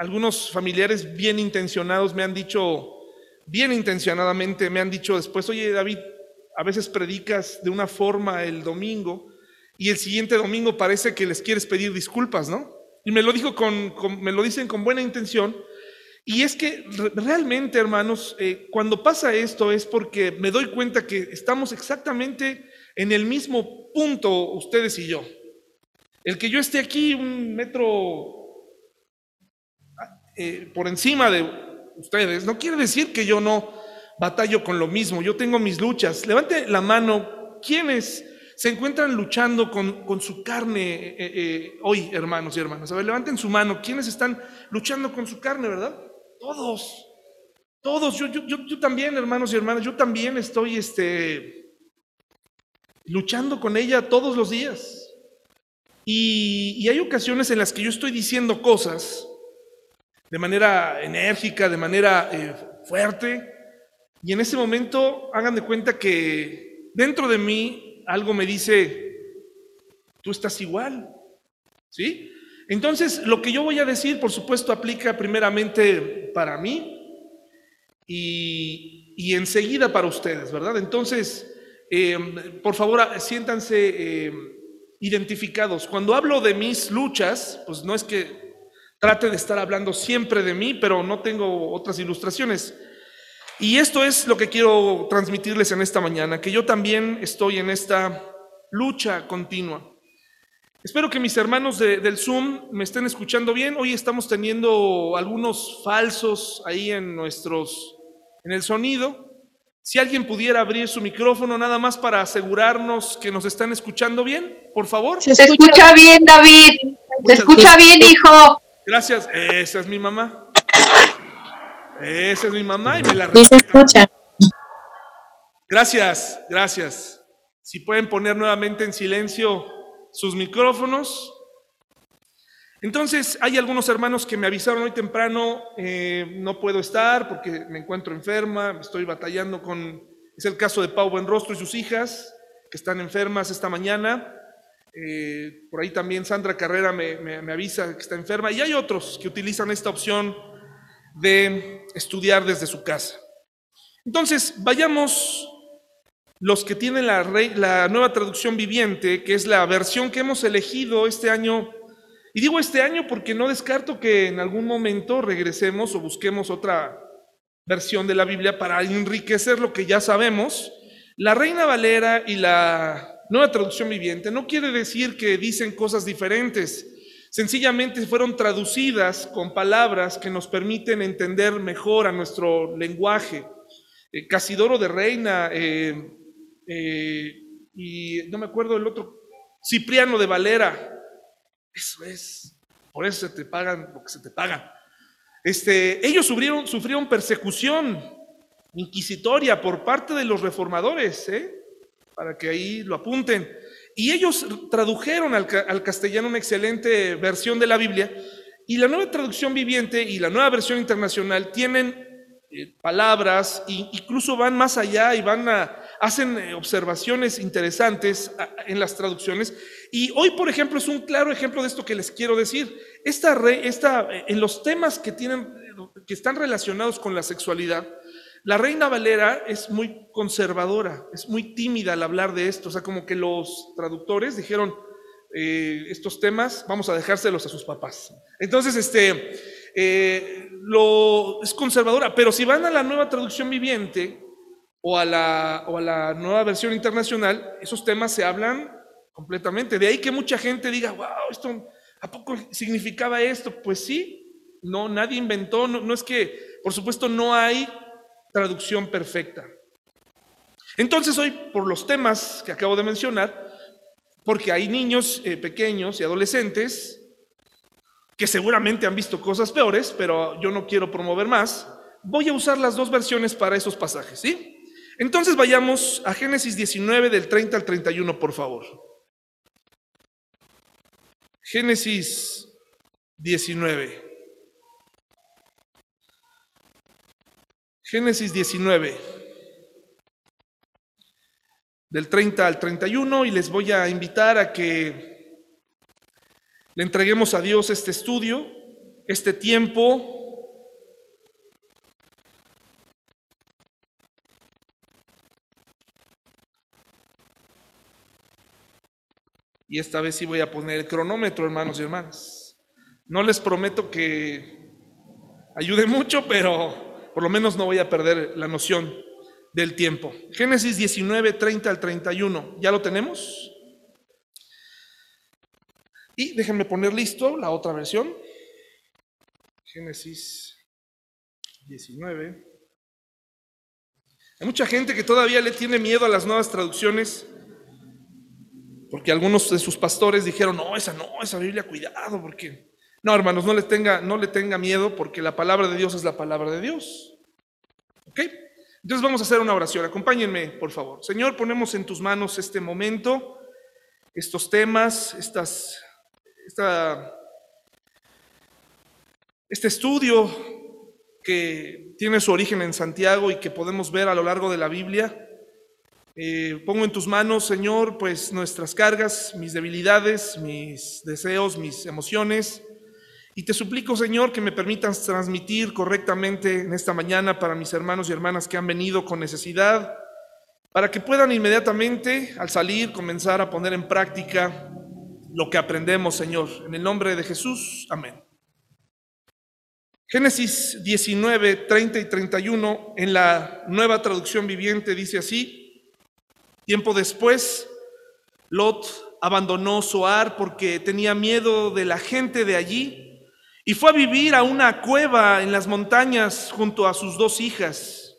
algunos familiares bien intencionados me han dicho, bien intencionadamente me han dicho después, oye David, a veces predicas de una forma el domingo y el siguiente domingo parece que les quieres pedir disculpas, ¿no? Y me lo dijo con, me lo dicen con buena intención. Y es que realmente, hermanos, eh, cuando pasa esto es porque me doy cuenta que estamos exactamente en el mismo punto ustedes y yo. El que yo esté aquí un metro eh, por encima de ustedes no quiere decir que yo no batallo con lo mismo. Yo tengo mis luchas. Levante la mano. ¿Quiénes se encuentran luchando con, su carne eh, eh, hoy, hermanos y hermanas? A ver, levanten su mano. ¿Quiénes están luchando con su carne, verdad? Todos. Todos. Yo, yo, yo, también, hermanos y hermanas, yo también estoy este, luchando con ella todos los días. Y, hay ocasiones en las que yo estoy diciendo cosas de manera enérgica, de manera eh, fuerte, y en ese momento hagan de cuenta que dentro de mí algo me dice, tú estás igual, ¿sí? Entonces, lo que yo voy a decir, por supuesto, aplica primeramente para mí y, enseguida para ustedes, ¿verdad? Entonces, eh, por favor, siéntanse eh, identificados. Cuando hablo de mis luchas, pues no es que trate de estar hablando siempre de mí, pero no tengo otras ilustraciones. Y esto es lo que quiero transmitirles en esta mañana, que yo también estoy en esta lucha continua. Espero que mis hermanos del Zoom me estén escuchando bien. Hoy estamos teniendo algunos falsos ahí en nuestros, en el sonido. Si alguien pudiera abrir su micrófono nada más para asegurarnos que nos están escuchando bien, por favor. Se escucha bien, David. Se escucha bien, hijo. Gracias. Esa es mi mamá. Esa es mi mamá y me la se escucha. Gracias, gracias. Si pueden poner nuevamente en silencio sus micrófonos. Entonces, hay algunos hermanos que me avisaron hoy temprano, eh, no puedo estar porque me encuentro enferma, estoy batallando con, es el caso de Pau Buenrostro y sus hijas, que están enfermas esta mañana. Eh, por ahí también Sandra Carrera me, avisa que está enferma. Y hay otros que utilizan esta opción de estudiar desde su casa. Entonces, vayamos los que tienen la, la, nueva traducción viviente, que es la versión que hemos elegido este año. Y digo este año porque no descarto que en algún momento regresemos o busquemos otra versión de la Biblia para enriquecer lo que ya sabemos. La Reina Valera y la nueva traducción viviente no quiere decir que dicen cosas diferentes. Sencillamente fueron traducidas con palabras que nos permiten entender mejor a nuestro lenguaje. Eh, Casidoro de Reina eh, eh, y no me acuerdo el otro, Cipriano de Valera. Eso es, por eso se te pagan lo que se te paga. Este, ellos sufrieron, sufrieron persecución inquisitoria por parte de los reformadores, para que ahí lo apunten. Y ellos tradujeron al, castellano una excelente versión de la Biblia. Y la nueva traducción viviente y la nueva versión internacional tienen eh, palabras e incluso van más allá y van a, hacen eh, observaciones interesantes en las traducciones. Y hoy, por ejemplo, es un claro ejemplo de esto que les quiero decir. Esta, esta, en los temas que, tienen, que están relacionados con la sexualidad, la reina Valera es muy conservadora, es muy tímida al hablar de esto, o sea, como que los traductores dijeron, eh, estos temas vamos a dejárselos a sus papás. Entonces, este, eh, lo, es conservadora, pero si van a la nueva traducción viviente o a, la, o a la nueva versión internacional, esos temas se hablan completamente. De ahí que mucha gente diga, wow, esto, ¿a poco significaba esto? Pues sí, no, nadie inventó, no es que, por supuesto, no hay traducción perfecta. Entonces hoy, por los temas que acabo de mencionar, porque hay niños eh, pequeños y adolescentes que seguramente han visto cosas peores, pero yo no quiero promover más, voy a usar las dos versiones para esos pasajes, ¿sí? Entonces vayamos a Génesis 19 del 30 al 31, por favor. Génesis 19. Génesis 19, del 30 al 31, y les voy a invitar a que le entreguemos a Dios este estudio. este tiempo Y esta vez sí voy a poner el cronómetro, hermanos y hermanas. No les prometo que ayude mucho, pero por lo menos no voy a perder la noción del tiempo. Génesis 19, 30 al 31. ¿Ya lo tenemos? Y déjenme poner listo la otra versión. Génesis 19. Hay mucha gente que todavía le tiene miedo a las nuevas traducciones porque algunos de sus pastores dijeron, no, esa no, esa Biblia, cuidado, porque... No, hermanos, no le tenga, no tenga miedo, porque la palabra de Dios es la palabra de Dios. ¿Ok? Entonces vamos a hacer una oración. Acompáñenme, por favor. Señor, ponemos en tus manos este momento, estos temas, estas, esta, este estudio que tiene su origen en Santiago y que podemos ver a lo largo de la Biblia. Eh, pongo en tus manos, Señor, pues nuestras cargas, mis debilidades, mis deseos, mis emociones. Y te suplico, Señor, que me permitas transmitir correctamente en esta mañana para mis hermanos y hermanas que han venido con necesidad, para que puedan inmediatamente, al salir, comenzar a poner en práctica lo que aprendemos, Señor. En el nombre de Jesús, amén. Génesis 19, 30 y 31, en la nueva traducción viviente, dice así. Tiempo después, Lot abandonó Zoar porque tenía miedo de la gente de allí y fue a vivir a una cueva en las montañas junto a sus dos hijas.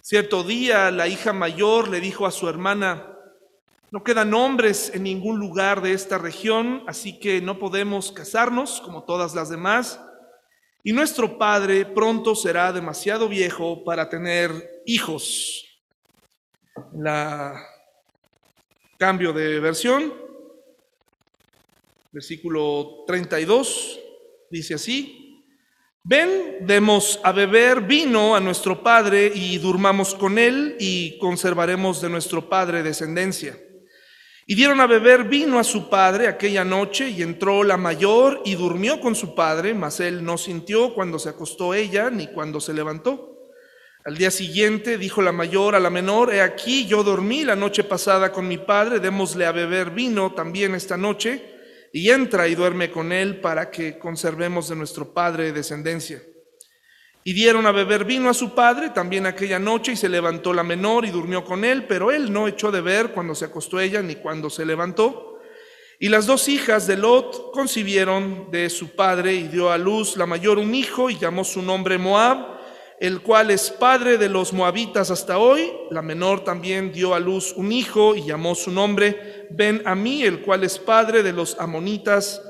Cierto día la hija mayor le dijo a su hermana, no quedan hombres en ningún lugar de esta región, así que no podemos casarnos como todas las demás, y nuestro padre pronto será demasiado viejo para tener hijos la cambio de versión, versículo 32, dice así, ven, demos a beber vino a nuestro Padre y durmamos con él y conservaremos de nuestro Padre descendencia. Y dieron a beber vino a su padre aquella noche, y entró la mayor y durmió con su padre, mas él no sintió cuando se acostó ella ni cuando se levantó. Al día siguiente dijo la mayor a la menor, he aquí, yo dormí la noche pasada con mi padre, démosle a beber vino también esta noche, y entra y duerme con él para que conservemos de nuestro padre descendencia. Y dieron a beber vino a su padre también aquella noche, y se levantó la menor y durmió con él, pero él no echó de ver cuando se acostó ella ni cuando se levantó. Y las dos hijas de Lot concibieron de su padre y dio a luz la mayor un hijo y llamó su nombre Moab el cual es padre de los moabitas hasta hoy. La menor también dio a luz un hijo y llamó su nombre Ben Amí, el cual es padre de los amonitas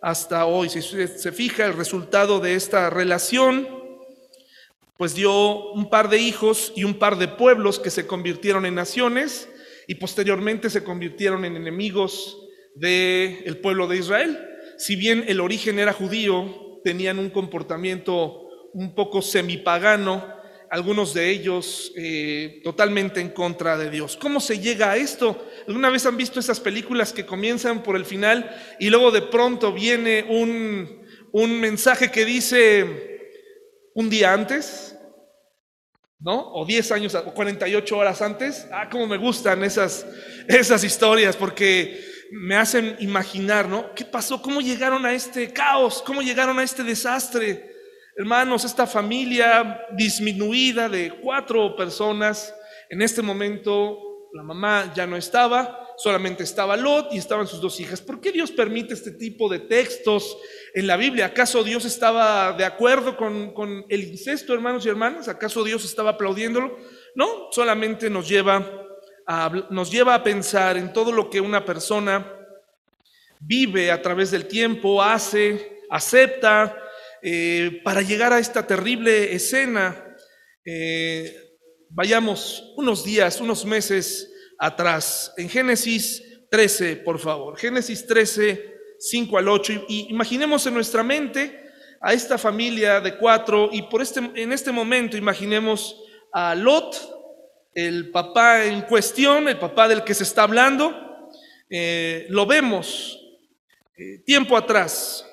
hasta hoy. Si se fija el resultado de esta relación, pues dio un par de hijos y un par de pueblos que se convirtieron en naciones y posteriormente se convirtieron en enemigos del pueblo de Israel. Si bien el origen era judío, tenían un comportamiento un poco semipagano, algunos de ellos eh, totalmente en contra de Dios. ¿Cómo se llega a esto? ¿Alguna vez han visto esas películas que comienzan por el final y luego de pronto viene un, un mensaje que dice un día antes? ¿No? O 10 años o 48 horas antes. Ah, cómo me gustan esas, esas historias porque me hacen imaginar, ¿no? ¿Qué pasó? ¿Cómo llegaron a este caos? ¿Cómo llegaron a este desastre? Hermanos, esta familia disminuida de cuatro personas, en este momento la mamá ya no estaba, solamente estaba Lot y estaban sus dos hijas. ¿Por qué Dios permite este tipo de textos en la Biblia? ¿Acaso Dios estaba de acuerdo con, con el incesto, hermanos y hermanas? ¿Acaso Dios estaba aplaudiéndolo? No, solamente nos lleva, a, nos lleva a pensar en todo lo que una persona vive a través del tiempo, hace, acepta, eh, para llegar a esta terrible escena, eh, vayamos unos días, unos meses atrás, en Génesis 13, por favor, Génesis 13, 5 al 8, y, imaginemos en nuestra mente a esta familia de cuatro, y por este, en este momento imaginemos a Lot, el papá en cuestión, el papá del que se está hablando, eh, lo vemos tiempo atrás,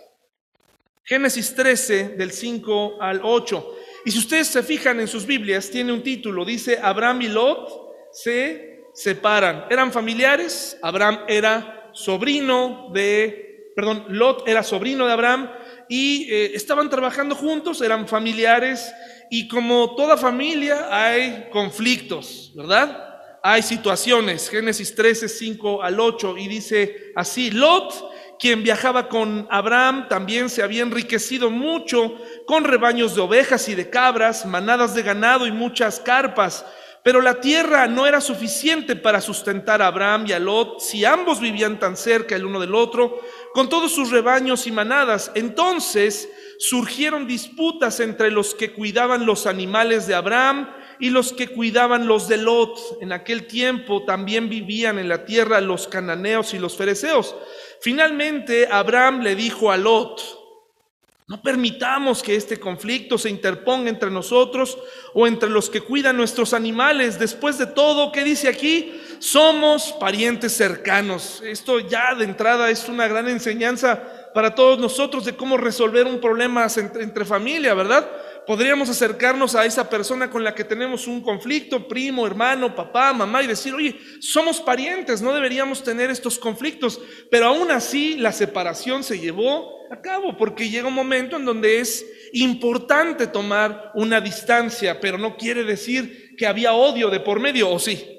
Génesis 13 del 5 al 8. Y si ustedes se fijan en sus Biblias, tiene un título, dice Abraham y Lot se separan. Eran familiares, Abraham era sobrino de, perdón, Lot era sobrino de Abraham y eh, estaban trabajando juntos, eran familiares y como toda familia hay conflictos, ¿verdad? Hay situaciones, Génesis 13, 5 al 8 y dice así, Lot quien viajaba con Abraham también se había enriquecido mucho con rebaños de ovejas y de cabras, manadas de ganado y muchas carpas. Pero la tierra no era suficiente para sustentar a Abraham y a Lot si ambos vivían tan cerca el uno del otro, con todos sus rebaños y manadas. Entonces surgieron disputas entre los que cuidaban los animales de Abraham y los que cuidaban los de Lot. En aquel tiempo también vivían en la tierra los cananeos y los fereceos. Finalmente, Abraham le dijo a Lot, no permitamos que este conflicto se interponga entre nosotros o entre los que cuidan nuestros animales. Después de todo, ¿qué dice aquí? Somos parientes cercanos. Esto ya de entrada es una gran enseñanza para todos nosotros de cómo resolver un problema entre, entre familia, ¿verdad? Podríamos acercarnos a esa persona con la que tenemos un conflicto, primo, hermano, papá, mamá, y decir, oye, somos parientes, no deberíamos tener estos conflictos. Pero aún así la separación se llevó a cabo, porque llega un momento en donde es importante tomar una distancia, pero no quiere decir que había odio de por medio, ¿o sí?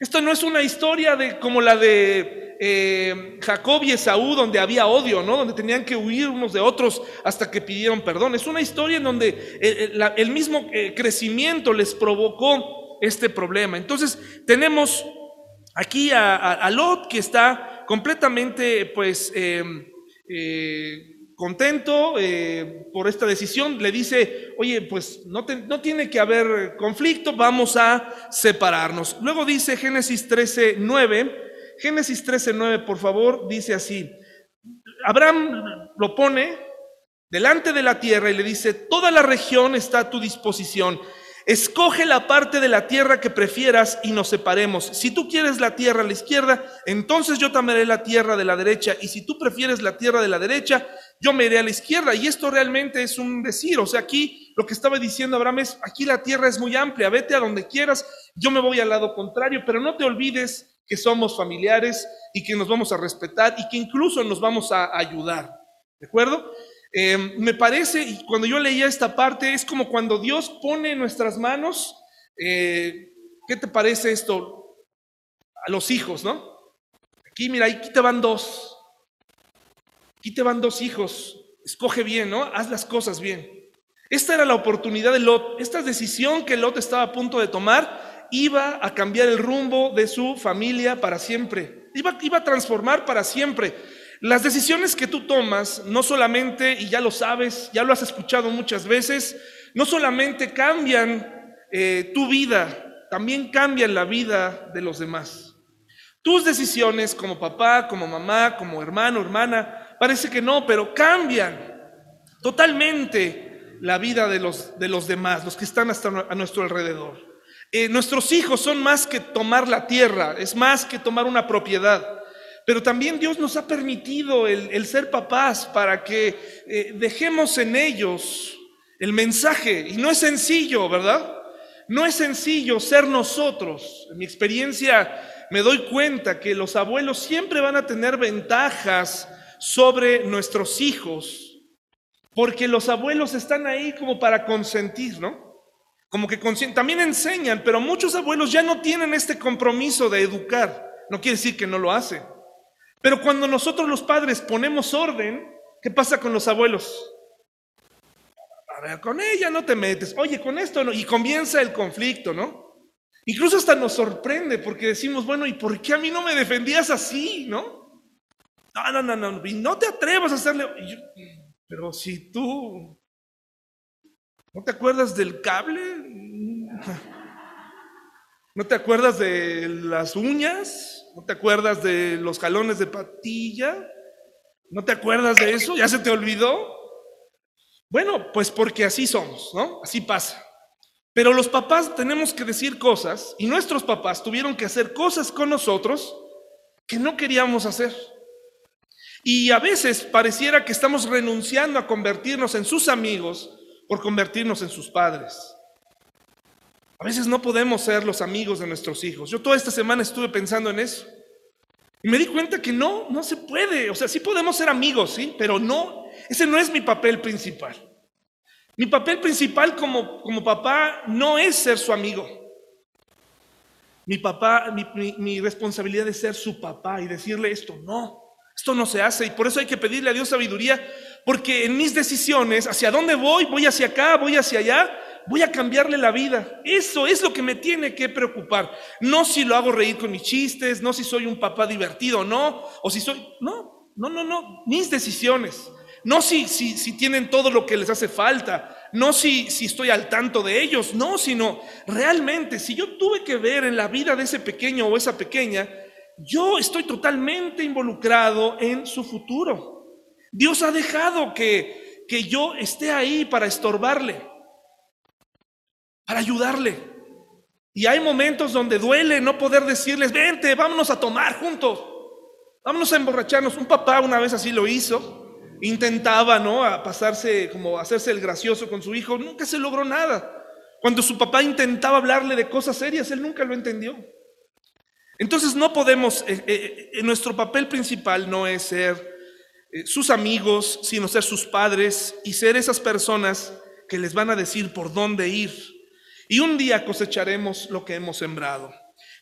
Esto no es una historia de como la de eh, Jacob y Esaú, donde había odio, ¿no? Donde tenían que huir unos de otros hasta que pidieron perdón. Es una historia en donde eh, eh, el, mismo crecimiento les provocó este problema. Entonces, tenemos aquí a, Lot que está completamente, pues, contento por esta decisión, le dice, oye, pues no, no, tiene que haber conflicto, vamos a separarnos. Luego dice Génesis 13, 9, Génesis 13:9, por favor, dice así. Abraham lo pone delante de la tierra y le dice, toda la región está a tu disposición. Escoge la parte de la tierra que prefieras y nos separemos. Si tú quieres la tierra a la izquierda, entonces yo tomaré la tierra de la derecha. Y si tú prefieres la tierra de la derecha, yo me iré a la izquierda. Y esto realmente es un decir. O sea, aquí lo que estaba diciendo Abraham es, aquí la tierra es muy amplia, vete a donde quieras, yo me voy al lado contrario, pero no te olvides que somos familiares y que nos vamos a respetar y que incluso nos vamos a ayudar. ¿De acuerdo? Em, me parece, y cuando yo leía esta parte, es como cuando Dios pone en nuestras manos, eh, ¿qué te parece esto? A los hijos, ¿no? Aquí, mira, aquí te van dos. Aquí te van dos hijos. Escoge bien, ¿no? Haz las cosas bien. Esta era la oportunidad de Lot, esta decisión que Lot estaba a punto de tomar iba a cambiar el rumbo de su familia para siempre. Iba, a transformar para siempre. Las decisiones que tú tomas, no solamente, y ya lo sabes, ya lo has escuchado muchas veces, no solamente cambian eh, tu vida, también cambian la vida de los demás. Tus decisiones como papá, como mamá, como hermano, hermana, parece que no, pero cambian totalmente la vida de los, de los demás, los que están hasta a nuestro alrededor. Eh, nuestros hijos son más que tomar la tierra, es más que tomar una propiedad. Pero también Dios nos ha permitido el, ser papás para que eh, dejemos en ellos el mensaje. Y no es sencillo, ¿verdad? No es sencillo ser nosotros. En mi experiencia me doy cuenta que los abuelos siempre van a tener ventajas sobre nuestros hijos, porque los abuelos están ahí como para consentir, ¿no? Como que también enseñan, pero muchos abuelos ya no tienen este compromiso de educar. No quiere decir que no lo hacen. Pero cuando nosotros los padres ponemos orden, ¿qué pasa con los abuelos? A ver, con ella no te metes. Oye, con esto no. Y comienza el conflicto, ¿no? Incluso hasta nos sorprende porque decimos, bueno, ¿y por qué a mí no me defendías así, no? No, no, no, no. Y no te atrevas a hacerle. pero si tú ¿No te acuerdas del cable? ¿No te acuerdas de las uñas? ¿No te acuerdas de los jalones de patilla? ¿No te acuerdas de eso? ¿Ya se te olvidó? Bueno, pues porque así somos, ¿no? Así pasa. Pero los papás tenemos que decir cosas y nuestros papás tuvieron que hacer cosas con nosotros que no queríamos hacer. Y a veces pareciera que estamos renunciando a convertirnos en sus amigos por convertirnos en sus padres. A veces no podemos ser los amigos de nuestros hijos. Yo toda esta semana estuve pensando en eso. Y me di cuenta que no, no se puede. O sea, sí podemos ser amigos, sí, pero no, ese no es mi papel principal. Mi papel principal como, como papá no es ser su amigo. Mi papá, mi, mi responsabilidad es ser su papá y decirle esto, no, esto no se hace. Y por eso hay que pedirle a Dios sabiduría, porque en mis decisiones, hacia dónde voy, voy hacia acá, voy hacia allá, voy a cambiarle la vida. Eso es lo que me tiene que preocupar. No si lo hago reír con mis chistes, no si soy un papá divertido o no, o si soy... No, no, no, no. Mis decisiones. No si, si, si tienen todo lo que les hace falta. No si, si estoy al tanto de ellos. No, sino realmente, si yo tuve que ver en la vida de ese pequeño o esa pequeña, yo estoy totalmente involucrado en su futuro. Dios ha dejado que, que yo esté ahí para estorbarle para ayudarle. Y hay momentos donde duele no poder decirles, vente, vámonos a tomar juntos, vámonos a emborracharnos. Un papá una vez así lo hizo, intentaba, ¿no? A pasarse, como hacerse el gracioso con su hijo, nunca se logró nada. Cuando su papá intentaba hablarle de cosas serias, él nunca lo entendió. Entonces no podemos, eh, eh, eh, nuestro papel principal no es ser sus amigos, sino ser sus padres y ser esas personas que les van a decir por dónde ir y un día cosecharemos lo que hemos sembrado.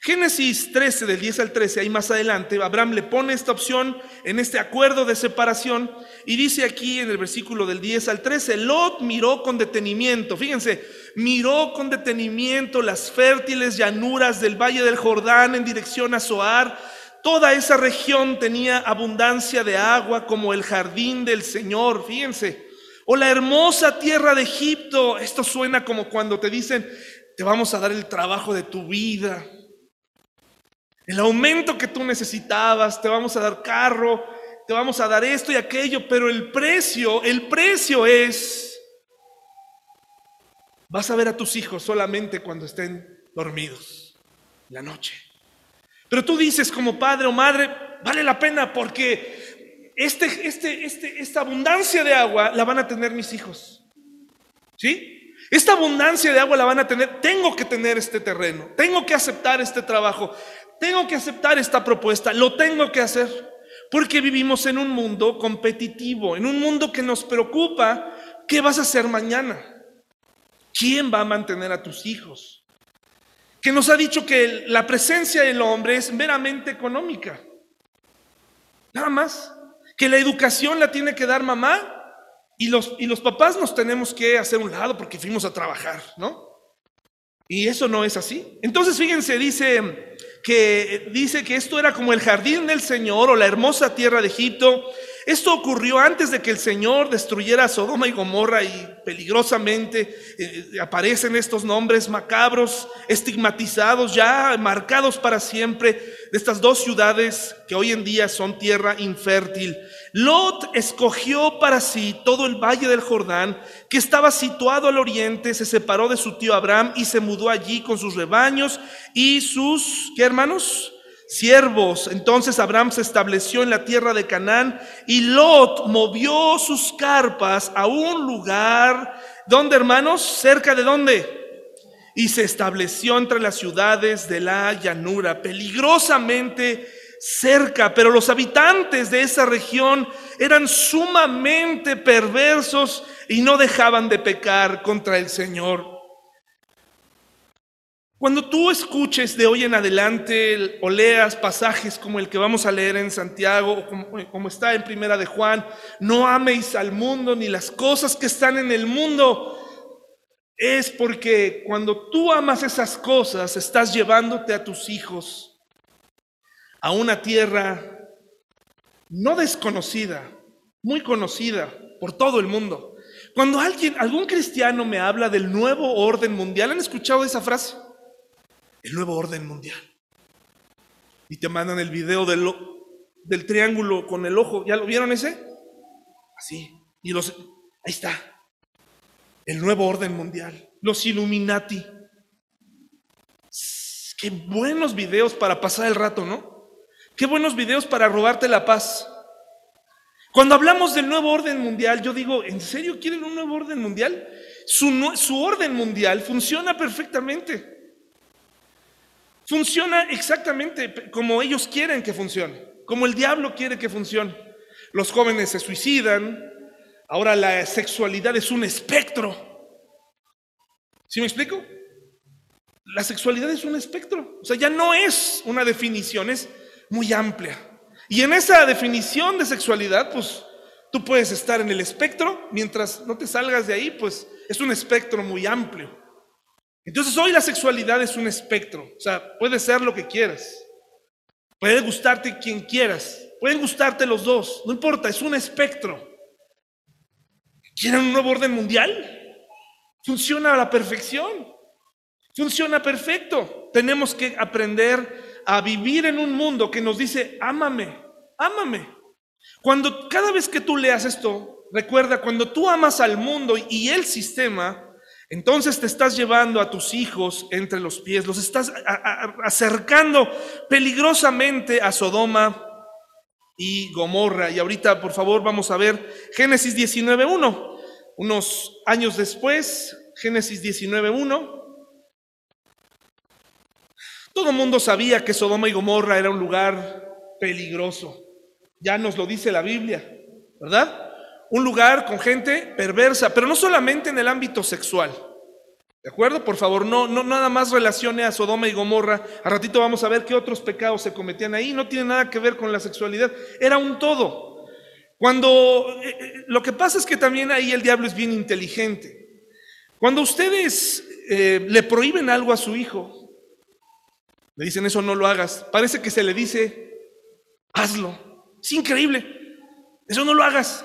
Génesis 13, del 10 al 13, ahí más adelante, Abraham le pone esta opción en este acuerdo de separación y dice aquí en el versículo del 10 al 13, Lot miró con detenimiento, fíjense, miró con detenimiento las fértiles llanuras del valle del Jordán en dirección a Zoar. Toda esa región tenía abundancia de agua como el jardín del Señor, fíjense. O la hermosa tierra de Egipto. Esto suena como cuando te dicen, te vamos a dar el trabajo de tu vida. El aumento que tú necesitabas, te vamos a dar carro, te vamos a dar esto y aquello, pero el precio, el precio es, vas a ver a tus hijos solamente cuando estén dormidos, la noche. Pero tú dices como padre o madre, vale la pena porque este, este, este, esta abundancia de agua la van a tener mis hijos. ¿Sí? Esta abundancia de agua la van a tener. Tengo que tener este terreno. Tengo que aceptar este trabajo. Tengo que aceptar esta propuesta. Lo tengo que hacer. Porque vivimos en un mundo competitivo, en un mundo que nos preocupa. ¿Qué vas a hacer mañana? ¿Quién va a mantener a tus hijos? Que nos ha dicho que la presencia del hombre es meramente económica. Nada más que la educación la tiene que dar mamá y los, y los papás nos tenemos que hacer un lado porque fuimos a trabajar, ¿no? Y eso no es así. Entonces, fíjense, dice que, dice que esto era como el jardín del Señor o la hermosa tierra de Egipto. Esto ocurrió antes de que el Señor destruyera Sodoma y Gomorra y peligrosamente eh, aparecen estos nombres macabros, estigmatizados, ya marcados para siempre de estas dos ciudades que hoy en día son tierra infértil. Lot escogió para sí todo el valle del Jordán, que estaba situado al oriente, se separó de su tío Abraham y se mudó allí con sus rebaños y sus, ¿qué hermanos? Siervos. Entonces Abraham se estableció en la tierra de Canaán y Lot movió sus carpas a un lugar, donde hermanos? Cerca de dónde? Y se estableció entre las ciudades de la llanura, peligrosamente cerca, pero los habitantes de esa región eran sumamente perversos y no dejaban de pecar contra el Señor. Cuando tú escuches de hoy en adelante o leas pasajes como el que vamos a leer en Santiago o como, como, está en Primera de Juan, no améis al mundo ni las cosas que están en el mundo, es porque cuando tú amas esas cosas estás llevándote a tus hijos a una tierra no desconocida, muy conocida por todo el mundo. Cuando alguien, algún cristiano me habla del nuevo orden mundial, ¿han escuchado esa frase? El nuevo orden mundial. Y te mandan el video del, del triángulo con el ojo. ¿Ya lo vieron ese? Así. Y los, ahí está. El nuevo orden mundial. Los Illuminati. Qué buenos videos para pasar el rato, ¿no? Qué buenos videos para robarte la paz. Cuando hablamos del nuevo orden mundial, yo digo, ¿en serio quieren un nuevo orden mundial? Su, su orden mundial funciona perfectamente. Funciona exactamente como ellos quieren que funcione, como el diablo quiere que funcione. Los jóvenes se suicidan, ahora la sexualidad es un espectro. ¿Sí me explico? La sexualidad es un espectro, o sea, ya no es una definición, es muy amplia. Y en esa definición de sexualidad, pues tú puedes estar en el espectro, mientras no te salgas de ahí, pues es un espectro muy amplio. Entonces hoy la sexualidad es un espectro, o sea, puede ser lo que quieras, puede gustarte quien quieras, pueden gustarte los dos, no importa, es un espectro. ¿Quieren un nuevo orden mundial? Funciona a la perfección, funciona perfecto. Tenemos que aprender a vivir en un mundo que nos dice, ámame, ámame. Cuando cada vez que tú leas esto, recuerda, cuando tú amas al mundo y el sistema, entonces te estás llevando a tus hijos entre los pies, los estás acercando peligrosamente a Sodoma y Gomorra. Y ahorita, por favor, vamos a ver Génesis 19.1. Unos años después, Génesis 19.1. Todo el mundo sabía que Sodoma y Gomorra era un lugar peligroso. Ya nos lo dice la Biblia, ¿verdad? Un lugar con gente perversa, pero no solamente en el ámbito sexual. ¿De acuerdo? Por favor, no, no nada más relacione a Sodoma y Gomorra. A ratito vamos a ver qué otros pecados se cometían ahí. No tiene nada que ver con la sexualidad. Era un todo. Cuando eh, eh, lo que pasa es que también ahí el diablo es bien inteligente. Cuando ustedes eh, le prohíben algo a su hijo, le dicen eso no lo hagas. Parece que se le dice, hazlo. Es increíble. Eso no lo hagas.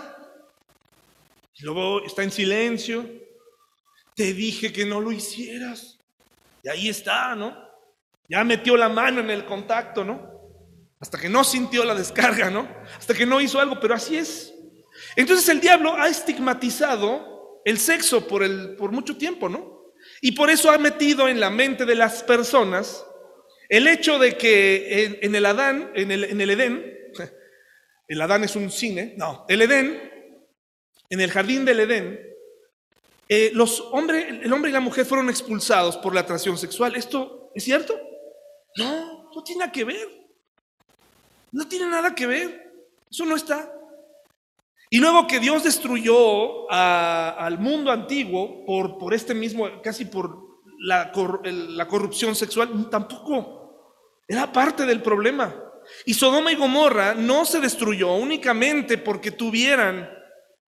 Y luego está en silencio. Te dije que no lo hicieras. Y ahí está, ¿no? Ya metió la mano en el contacto, ¿no? Hasta que no sintió la descarga, ¿no? Hasta que no hizo algo, pero así es. Entonces el diablo ha estigmatizado el sexo por, el, por mucho tiempo, ¿no? Y por eso ha metido en la mente de las personas el hecho de que en, el Adán, en el, en el Edén, el Adán es un cine, no, el Edén, en el jardín del Edén, eh, los hombres, el hombre y la mujer fueron expulsados por la atracción sexual. ¿Esto es cierto? No, no tiene nada que ver. No tiene nada que ver. Eso no está. Y luego que Dios destruyó al mundo antiguo por, por este mismo, casi por la, la corrupción sexual, tampoco. Era parte del problema. Y Sodoma y Gomorra no se destruyó únicamente porque tuvieran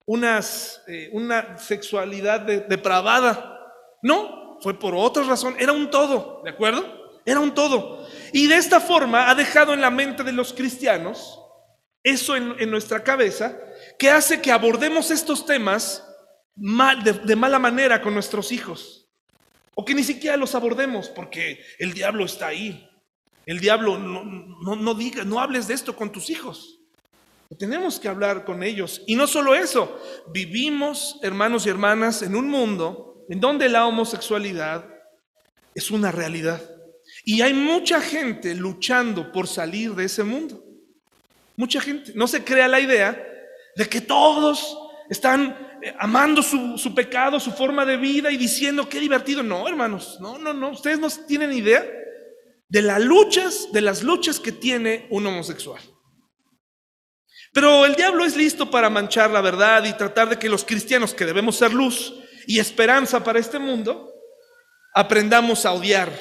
unas, eh, una sexualidad depravada. No, fue por otra razón. Era un todo, ¿de acuerdo? Era un todo. Y de esta forma ha dejado en la mente de los cristianos eso en, nuestra cabeza que hace que abordemos estos temas mal, de mala manera con nuestros hijos. O que ni siquiera los abordemos porque el diablo está ahí. El diablo, no, no, no diga, no hables de esto con tus hijos. Tenemos que hablar con ellos. Y no solo eso, vivimos, hermanos y hermanas, en un mundo en donde la homosexualidad es una realidad. Y hay mucha gente luchando por salir de ese mundo. Mucha gente. No se crea la idea de que todos están eh, amando su, su pecado, su forma de vida y diciendo qué divertido. No, hermanos, no, no, no. Ustedes no tienen idea de las luchas, de las luchas que tiene un homosexual. Pero el diablo es listo para manchar la verdad y tratar de que los cristianos, que debemos ser luz y esperanza para este mundo, aprendamos a odiar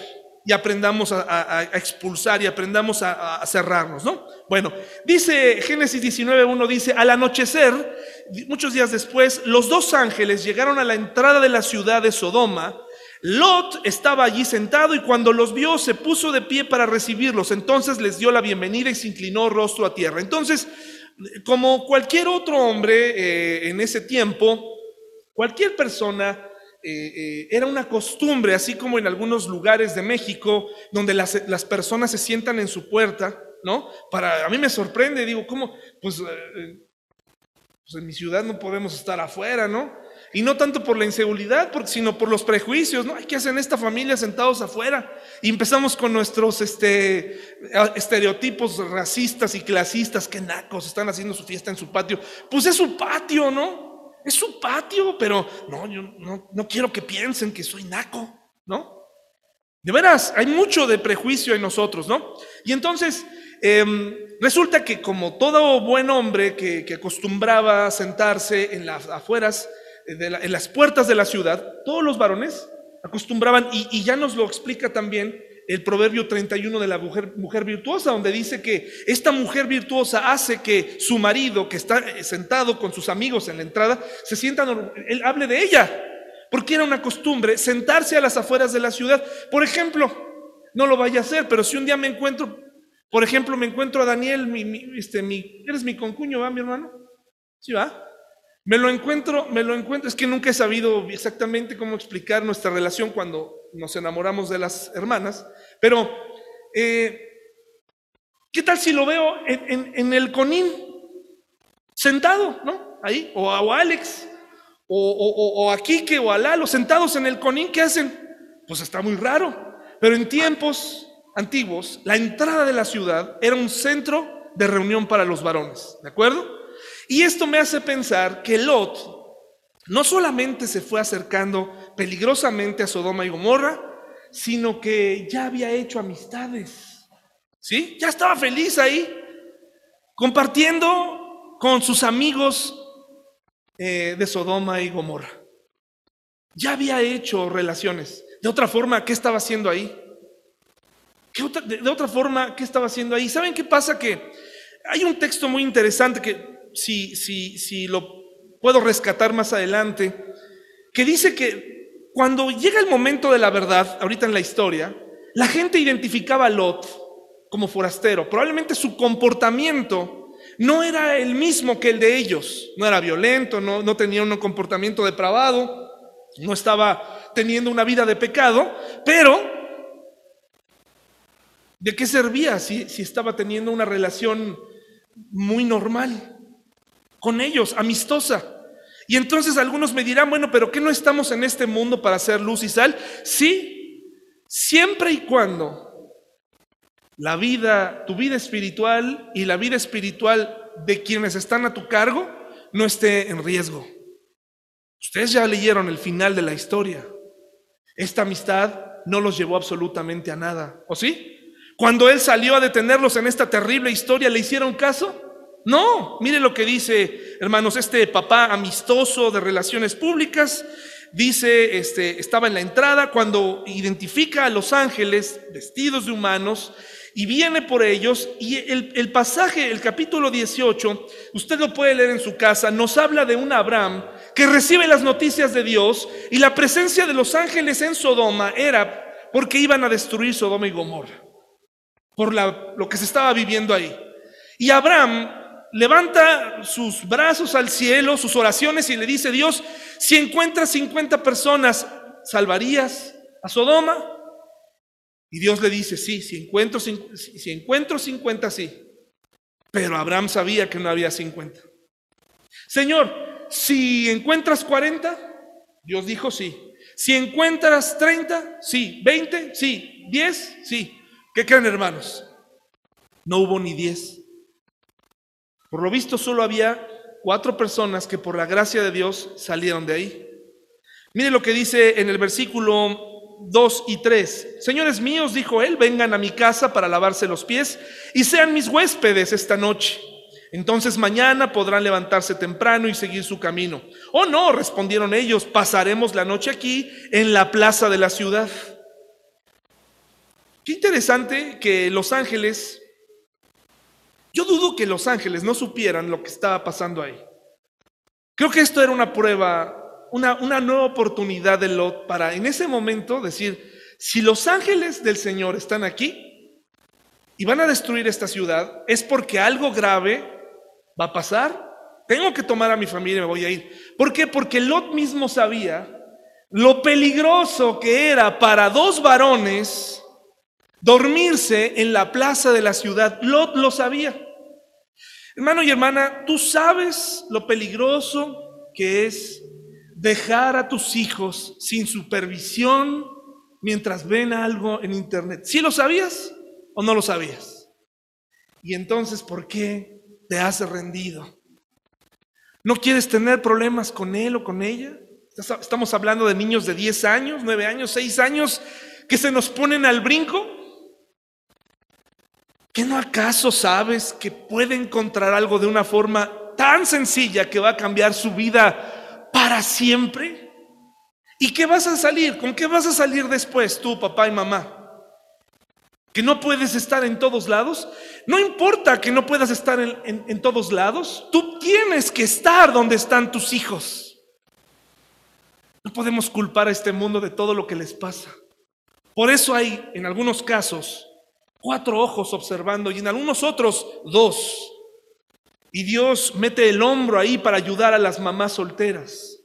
y aprendamos a, expulsar y aprendamos a, cerrarnos, ¿no? Bueno, dice Génesis 19.1, dice, al anochecer, muchos días después, los dos ángeles llegaron a la entrada de la ciudad de Sodoma Lot estaba allí sentado y cuando los vio se puso de pie para recibirlos. Entonces les dio la bienvenida y se inclinó rostro a tierra. Entonces, como cualquier otro hombre eh, en ese tiempo, cualquier persona, eh, eh, era una costumbre, así como en algunos lugares de México, donde las, las, personas se sientan en su puerta, ¿no? Para, a mí me sorprende, digo, ¿cómo? Pues, pues en mi ciudad no podemos estar afuera, ¿no? Y no tanto por la inseguridad, sino por los prejuicios, ¿no? Hay que hacer esta familia sentados afuera. Y empezamos con nuestros este, estereotipos racistas y clasistas, que nacos, están haciendo su fiesta en su patio. Pues es su patio, ¿no? Es su patio, pero no, yo no, no quiero que piensen que soy naco, ¿no? De veras, hay mucho de prejuicio en nosotros, ¿no? Y entonces, em, resulta que como todo buen hombre que, que acostumbraba a sentarse en las afueras, en las puertas de la ciudad, todos los varones acostumbraban, y, ya nos lo explica también el proverbio 31 de la mujer, mujer, virtuosa, donde dice que esta mujer virtuosa hace que su marido, que está eh, sentado con sus amigos en la entrada, se sienta, él hable de ella, porque era una costumbre sentarse a las afueras de la ciudad. Por ejemplo, no lo vaya a hacer, pero si un día me encuentro, por ejemplo, me encuentro a Daniel, mi, este, mi, eres mi concuño, ¿va, mi hermano? ¿Sí va? Me lo encuentro, me lo encuentro, es que nunca he sabido exactamente cómo explicar nuestra relación cuando nos enamoramos de las hermanas, pero eh, ¿qué tal si lo veo en, el conín, sentado, ¿no? Ahí, o a, Alex, o, a Kike, o a Lalo, sentados en el conín, ¿qué hacen? Pues está muy raro, pero en tiempos antiguos, la entrada de la ciudad era un centro de reunión para los varones, ¿de acuerdo? Y esto me hace pensar que Lot no solamente se fue acercando peligrosamente a Sodoma y Gomorra, sino que ya había hecho amistades. ¿Sí? Ya estaba feliz ahí, compartiendo con sus amigos eh, de Sodoma y Gomorra. Ya había hecho relaciones. De otra forma, ¿qué estaba haciendo ahí? de otra forma, ¿qué estaba haciendo ahí? ¿Saben qué pasa? Que hay un texto muy interesante que si, si, si lo puedo rescatar más adelante, que dice que cuando llega el momento de la verdad, ahorita en la historia, la gente identificaba a Lot como forastero. Probablemente su comportamiento no era el mismo que el de ellos. No era violento, no, no tenía un comportamiento depravado, no estaba teniendo una vida de pecado, pero ¿de qué servía si, si estaba teniendo una relación muy normal? Con ellos, amistosa. Y entonces algunos me dirán, bueno, pero ¿qué no estamos en este mundo para hacer luz y sal? Sí, siempre y cuando la vida, tu vida espiritual y la vida espiritual de quienes están a tu cargo no esté en riesgo. Ustedes ya leyeron el final de la historia. Esta amistad no los llevó absolutamente a nada, ¿o sí? Cuando él salió a detenerlos en esta terrible historia, ¿le hicieron caso? No, mire lo que dice, hermanos, este papá amistoso de relaciones públicas, dice, este, estaba en la entrada cuando identifica a los ángeles vestidos de humanos y viene por ellos y el, pasaje, el capítulo 18, usted lo puede leer en su casa, nos habla de un Abraham que recibe las noticias de Dios y la presencia de los ángeles en Sodoma era porque iban a destruir Sodoma y Gomorra, por lo que se estaba viviendo ahí. Y Abraham levanta sus brazos al cielo, sus oraciones y le dice, Dios, si encuentras 50 personas, ¿salvarías a Sodoma? Y Dios le dice, sí, si encuentro, si encuentro 50, sí. Pero Abraham sabía que no había 50. Señor, si encuentras 40, Dios dijo sí. Si encuentras 30, sí. 20, sí. 10, sí. ¿Qué creen hermanos? No hubo ni 10. Por lo visto solo había cuatro personas que por la gracia de Dios salieron de ahí. Mire lo que dice en el versículo 2 y 3. Señores míos, dijo él, vengan a mi casa para lavarse los pies y sean mis huéspedes esta noche. Entonces mañana podrán levantarse temprano y seguir su camino. Oh no, respondieron ellos, pasaremos la noche aquí en la plaza de la ciudad. Qué interesante que los ángeles yo dudo que los ángeles no supieran lo que estaba pasando ahí. Creo que esto era una prueba, una, nueva oportunidad de Lot para en ese momento decir, si los ángeles del Señor están aquí y van a destruir esta ciudad, es porque algo grave va a pasar. Tengo que tomar a mi familia y me voy a ir. ¿Por qué? Porque Lot mismo sabía lo peligroso que era para dos varones dormirse en la plaza de la ciudad. Lot lo sabía. Hermano y hermana, tú sabes lo peligroso que es dejar a tus hijos sin supervisión mientras ven algo en internet. ¿Sí lo sabías o no lo sabías? Y entonces, ¿por qué te has rendido? ¿No quieres tener problemas con él o con ella? Estamos hablando de niños de 10 años, 9 años, 6 años que se nos ponen al brinco. ¿Que no acaso sabes que puede encontrar algo de una forma tan sencilla que va a cambiar su vida para siempre? ¿Y qué vas a salir? ¿Con qué vas a salir después tú, papá y mamá? ¿Que no puedes estar en todos lados? No importa que no puedas estar en, en todos lados, tú tienes que estar donde están tus hijos. No podemos culpar a este mundo de todo lo que les pasa. Por eso hay, en algunos casos, cuatro ojos observando y en algunos otros, dos. Y Dios mete el hombro ahí para ayudar a las mamás solteras.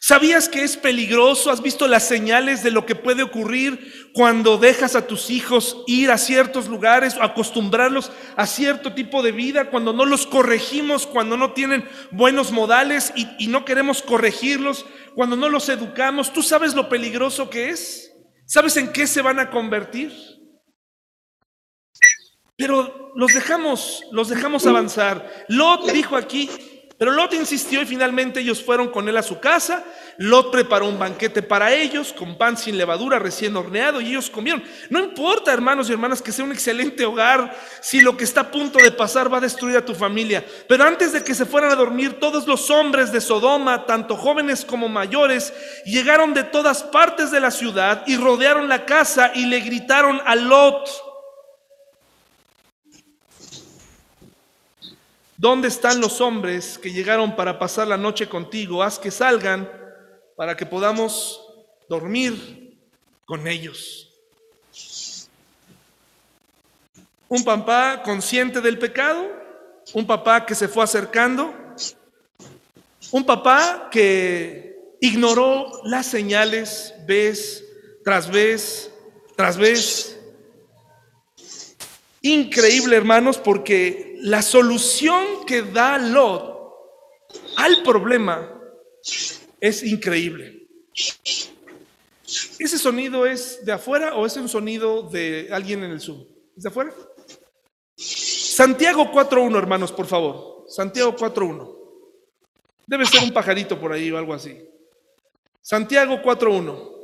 ¿Sabías que es peligroso? ¿Has visto las señales de lo que puede ocurrir cuando dejas a tus hijos ir a ciertos lugares o acostumbrarlos a cierto tipo de vida? Cuando no los corregimos, cuando no tienen buenos modales y, y no queremos corregirlos, cuando no los educamos. ¿Tú sabes lo peligroso que es? ¿Sabes en qué se van a convertir? Pero los dejamos, los dejamos avanzar. Lot dijo aquí, pero Lot insistió y finalmente ellos fueron con él a su casa. Lot preparó un banquete para ellos con pan sin levadura recién horneado y ellos comieron. No importa, hermanos y hermanas, que sea un excelente hogar si lo que está a punto de pasar va a destruir a tu familia. Pero antes de que se fueran a dormir, todos los hombres de Sodoma, tanto jóvenes como mayores, llegaron de todas partes de la ciudad y rodearon la casa y le gritaron a Lot. ¿Dónde están los hombres que llegaron para pasar la noche contigo? Haz que salgan para que podamos dormir con ellos. Un papá consciente del pecado, un papá que se fue acercando, un papá que ignoró las señales vez tras vez tras vez. Increíble, hermanos, porque la solución que da Lot al problema es increíble. ¿Ese sonido es de afuera o es un sonido de alguien en el Zoom? ¿Es de afuera? Santiago 4.1, hermanos, por favor. Santiago 4.1. Debe ser un pajarito por ahí o algo así. Santiago 4.1.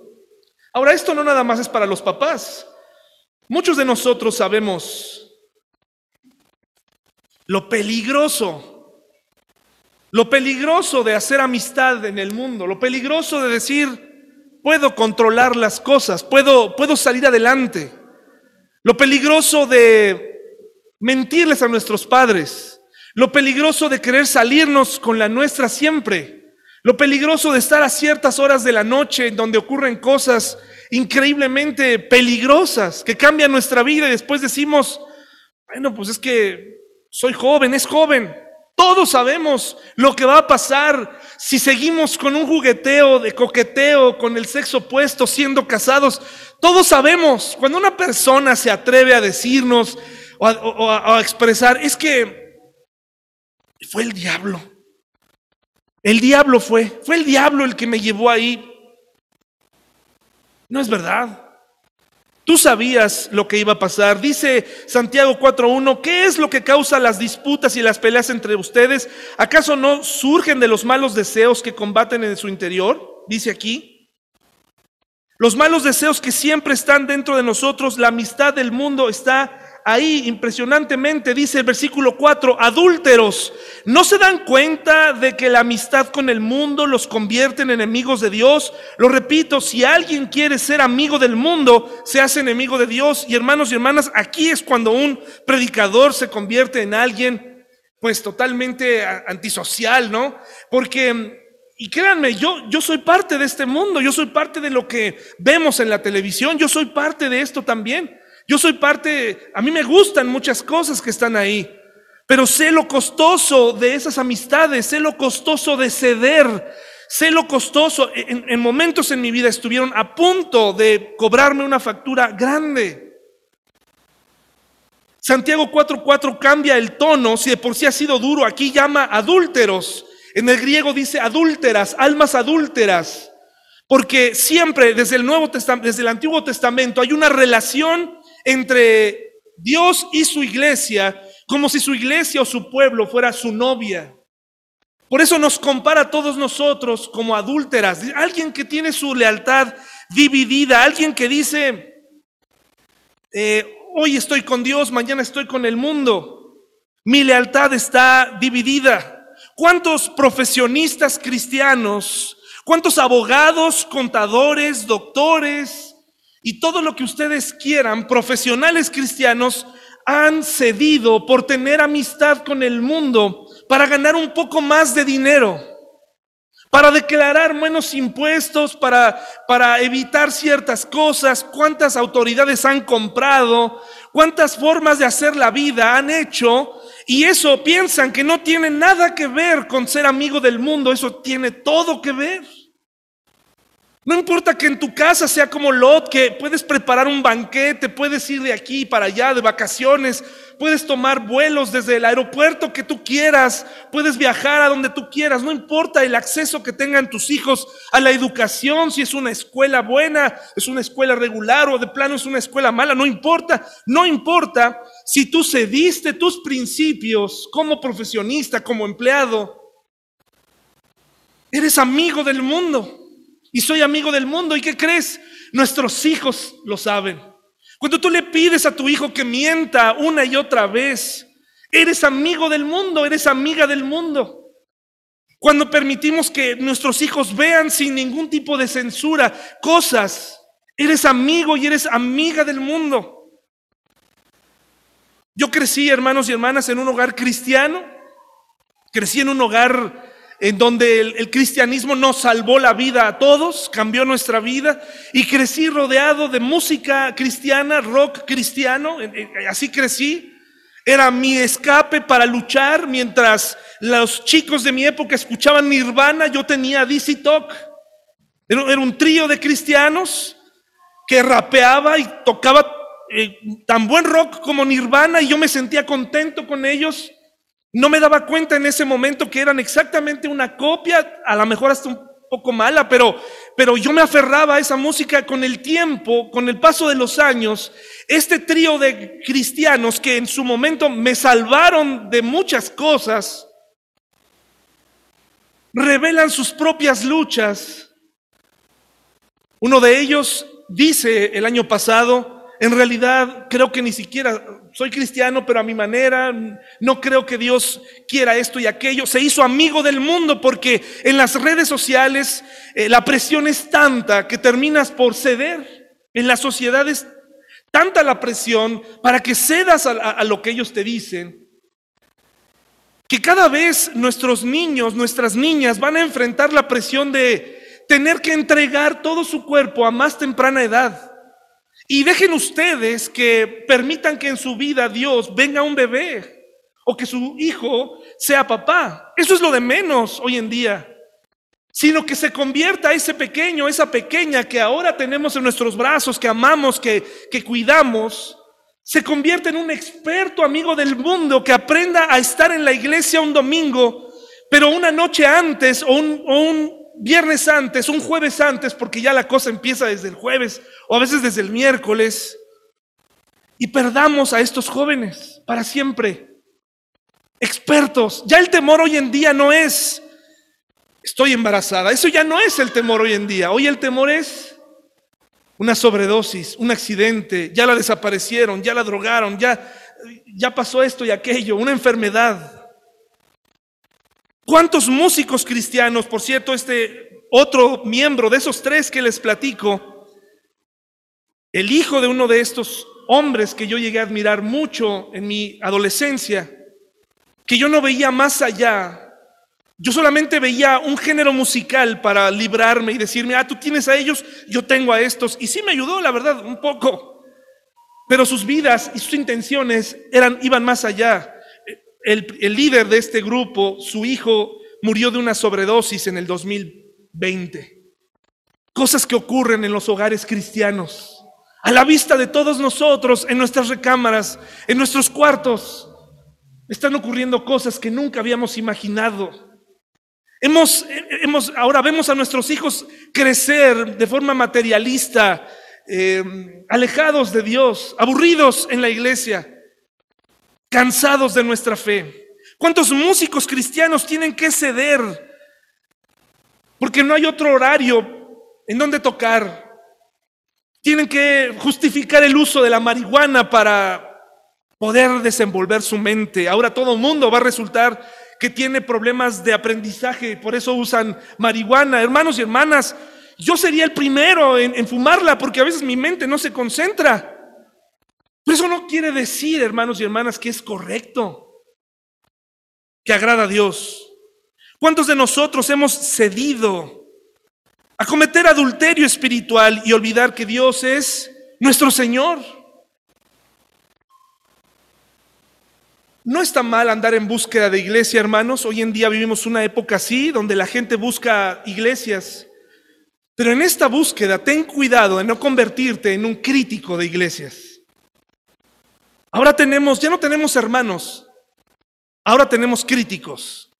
Ahora, esto no nada más es para los papás. Muchos de nosotros sabemos lo peligroso, lo peligroso de hacer amistad en el mundo, lo peligroso de decir, puedo controlar las cosas, puedo, puedo salir adelante, lo peligroso de mentirles a nuestros padres, lo peligroso de querer salirnos con la nuestra siempre, lo peligroso de estar a ciertas horas de la noche en donde ocurren cosas increíblemente peligrosas que cambian nuestra vida y después decimos, bueno, pues es que soy joven, es joven. Todos sabemos lo que va a pasar si seguimos con un jugueteo de coqueteo con el sexo opuesto siendo casados. Todos sabemos cuando una persona se atreve a decirnos o a, expresar, es que fue el diablo. El diablo fue, fue el diablo el que me llevó ahí. No es verdad. Tú sabías lo que iba a pasar. Dice Santiago 4.1, ¿qué es lo que causa las disputas y las peleas entre ustedes? ¿Acaso no surgen de los malos deseos que combaten en su interior? Dice aquí. Los malos deseos que siempre están dentro de nosotros, la amistad del mundo está ahí impresionantemente, dice el versículo 4, adúlteros, ¿no se dan cuenta de que la amistad con el mundo los convierte en enemigos de Dios? Lo repito, si alguien quiere ser amigo del mundo, se hace enemigo de Dios. Y hermanos y hermanas, aquí es cuando un predicador se convierte en alguien pues totalmente antisocial, ¿no? Porque y créanme, yo, yo soy parte de este mundo, yo soy parte de lo que vemos en la televisión, yo soy parte de esto también. Yo soy parte, a mí me gustan muchas cosas que están ahí, pero sé lo costoso de esas amistades, sé lo costoso de ceder, sé lo costoso. En, en momentos en mi vida estuvieron a punto de cobrarme una factura grande. Santiago 4:4 cambia el tono, si de por sí ha sido duro, aquí llama adúlteros. En el griego dice adúlteras, almas adúlteras. Porque siempre desde el Nuevo Testamento, desde el Antiguo Testamento hay una relación entre Dios y su iglesia, como si su iglesia o su pueblo fuera su novia. Por eso nos compara a todos nosotros como adúlteras, alguien que tiene su lealtad dividida, alguien que dice, eh, hoy estoy con Dios, mañana estoy con el mundo. Mi lealtad está dividida. ¿Cuántos profesionistas cristianos ¿Cuántos abogados, contadores, doctores y todo lo que ustedes quieran, profesionales cristianos, han cedido por tener amistad con el mundo para ganar un poco más de dinero? para declarar menos impuestos, para, para evitar ciertas cosas, cuántas autoridades han comprado, cuántas formas de hacer la vida han hecho, y eso piensan que no tiene nada que ver con ser amigo del mundo, eso tiene todo que ver. No importa que en tu casa sea como Lot, que puedes preparar un banquete, puedes ir de aquí para allá de vacaciones, puedes tomar vuelos desde el aeropuerto que tú quieras, puedes viajar a donde tú quieras, no importa el acceso que tengan tus hijos a la educación, si es una escuela buena, es una escuela regular o de plano es una escuela mala, no importa, no importa si tú cediste tus principios como profesionista, como empleado, eres amigo del mundo y soy amigo del mundo. ¿Y qué crees? Nuestros hijos lo saben. Cuando tú le pides a tu hijo que mienta una y otra vez, eres amigo del mundo, eres amiga del mundo. Cuando permitimos que nuestros hijos vean sin ningún tipo de censura cosas, eres amigo y eres amiga del mundo. Yo crecí, hermanos y hermanas, en un hogar cristiano. Crecí en un hogar en donde el, cristianismo nos salvó la vida a todos, cambió nuestra vida, y crecí rodeado de música cristiana, rock cristiano, así crecí. Era mi escape para luchar mientras los chicos de mi época escuchaban Nirvana, yo tenía DC Talk. Era, un trío de cristianos que rapeaba y tocaba eh, tan buen rock como Nirvana y yo me sentía contento con ellos. No me daba cuenta en ese momento que eran exactamente una copia, a lo mejor hasta un poco mala, pero, pero yo me aferraba a esa música con el tiempo, con el paso de los años. Este trío de cristianos que en su momento me salvaron de muchas cosas, revelan sus propias luchas. Uno de ellos dice el año pasado, en realidad creo que ni siquiera soy cristiano, pero a mi manera, no creo que Dios quiera esto y aquello. Se hizo amigo del mundo porque en las redes sociales eh, la presión es tanta que terminas por ceder. En las sociedades tanta la presión para que cedas a lo que ellos te dicen, que cada vez nuestros niños, nuestras niñas van a enfrentar la presión de tener que entregar todo su cuerpo a más temprana edad. Y dejen ustedes que permitan que en su vida Dios venga un bebé o que su hijo sea papá. Eso es lo de menos hoy en día. Sino que se convierta ese pequeño, esa pequeña que ahora tenemos en nuestros brazos, que amamos, que, que cuidamos, se convierte en un experto amigo del mundo que aprenda a estar en la iglesia un domingo, pero una noche antes o un, o un viernes antes, un jueves antes, porque ya la cosa empieza desde el jueves o a veces desde el miércoles, y perdamos a estos jóvenes para siempre. Expertos. Ya el temor hoy en día no es, estoy embarazada. Eso ya no es el temor hoy en día. Hoy el temor es una sobredosis, un accidente, ya la desaparecieron, ya la drogaron, ya, ya pasó esto y aquello, una enfermedad. ¿Cuántos músicos cristianos, por cierto, este otro miembro de esos tres que les platico, el hijo de uno de estos hombres que yo llegué a admirar mucho en mi adolescencia, que yo no veía más allá, yo solamente veía un género musical para librarme y decirme, ah, tú tienes a ellos, yo tengo a estos, y sí me ayudó, la verdad, un poco, pero sus vidas y sus intenciones eran, iban más allá el, líder de este grupo, su hijo murió de una sobredosis en el 2020. Cosas que ocurren en los hogares cristianos, a la vista de todos nosotros, en nuestras recámaras, en nuestros cuartos. Están ocurriendo cosas que nunca habíamos imaginado. Hemos, hemos, ahora vemos a nuestros hijos crecer de forma materialista, eh, alejados de Dios, aburridos en la iglesia, cansados de nuestra fe. ¿Cuántos músicos cristianos tienen que ceder? Porque no hay otro horario en donde tocar. Tienen que justificar el uso de la marihuana para poder desenvolver su mente. Ahora todo el mundo va a resultar que tiene problemas de aprendizaje, por eso usan marihuana. Hermanos y hermanas, yo sería el primero en, fumarla porque a veces mi mente no se concentra. Pero eso no quiere decir, hermanos y hermanas, que es correcto, que agrada a Dios. ¿Cuántos de nosotros hemos cedido a cometer adulterio espiritual y olvidar que Dios es nuestro Señor? No está mal andar en búsqueda de iglesia, hermanos. Hoy en día vivimos una época así, donde la gente busca iglesias. Pero en esta búsqueda, ten cuidado de no convertirte en un crítico de iglesias. Ahora tenemos, ya no tenemos hermanos, ahora tenemos críticos.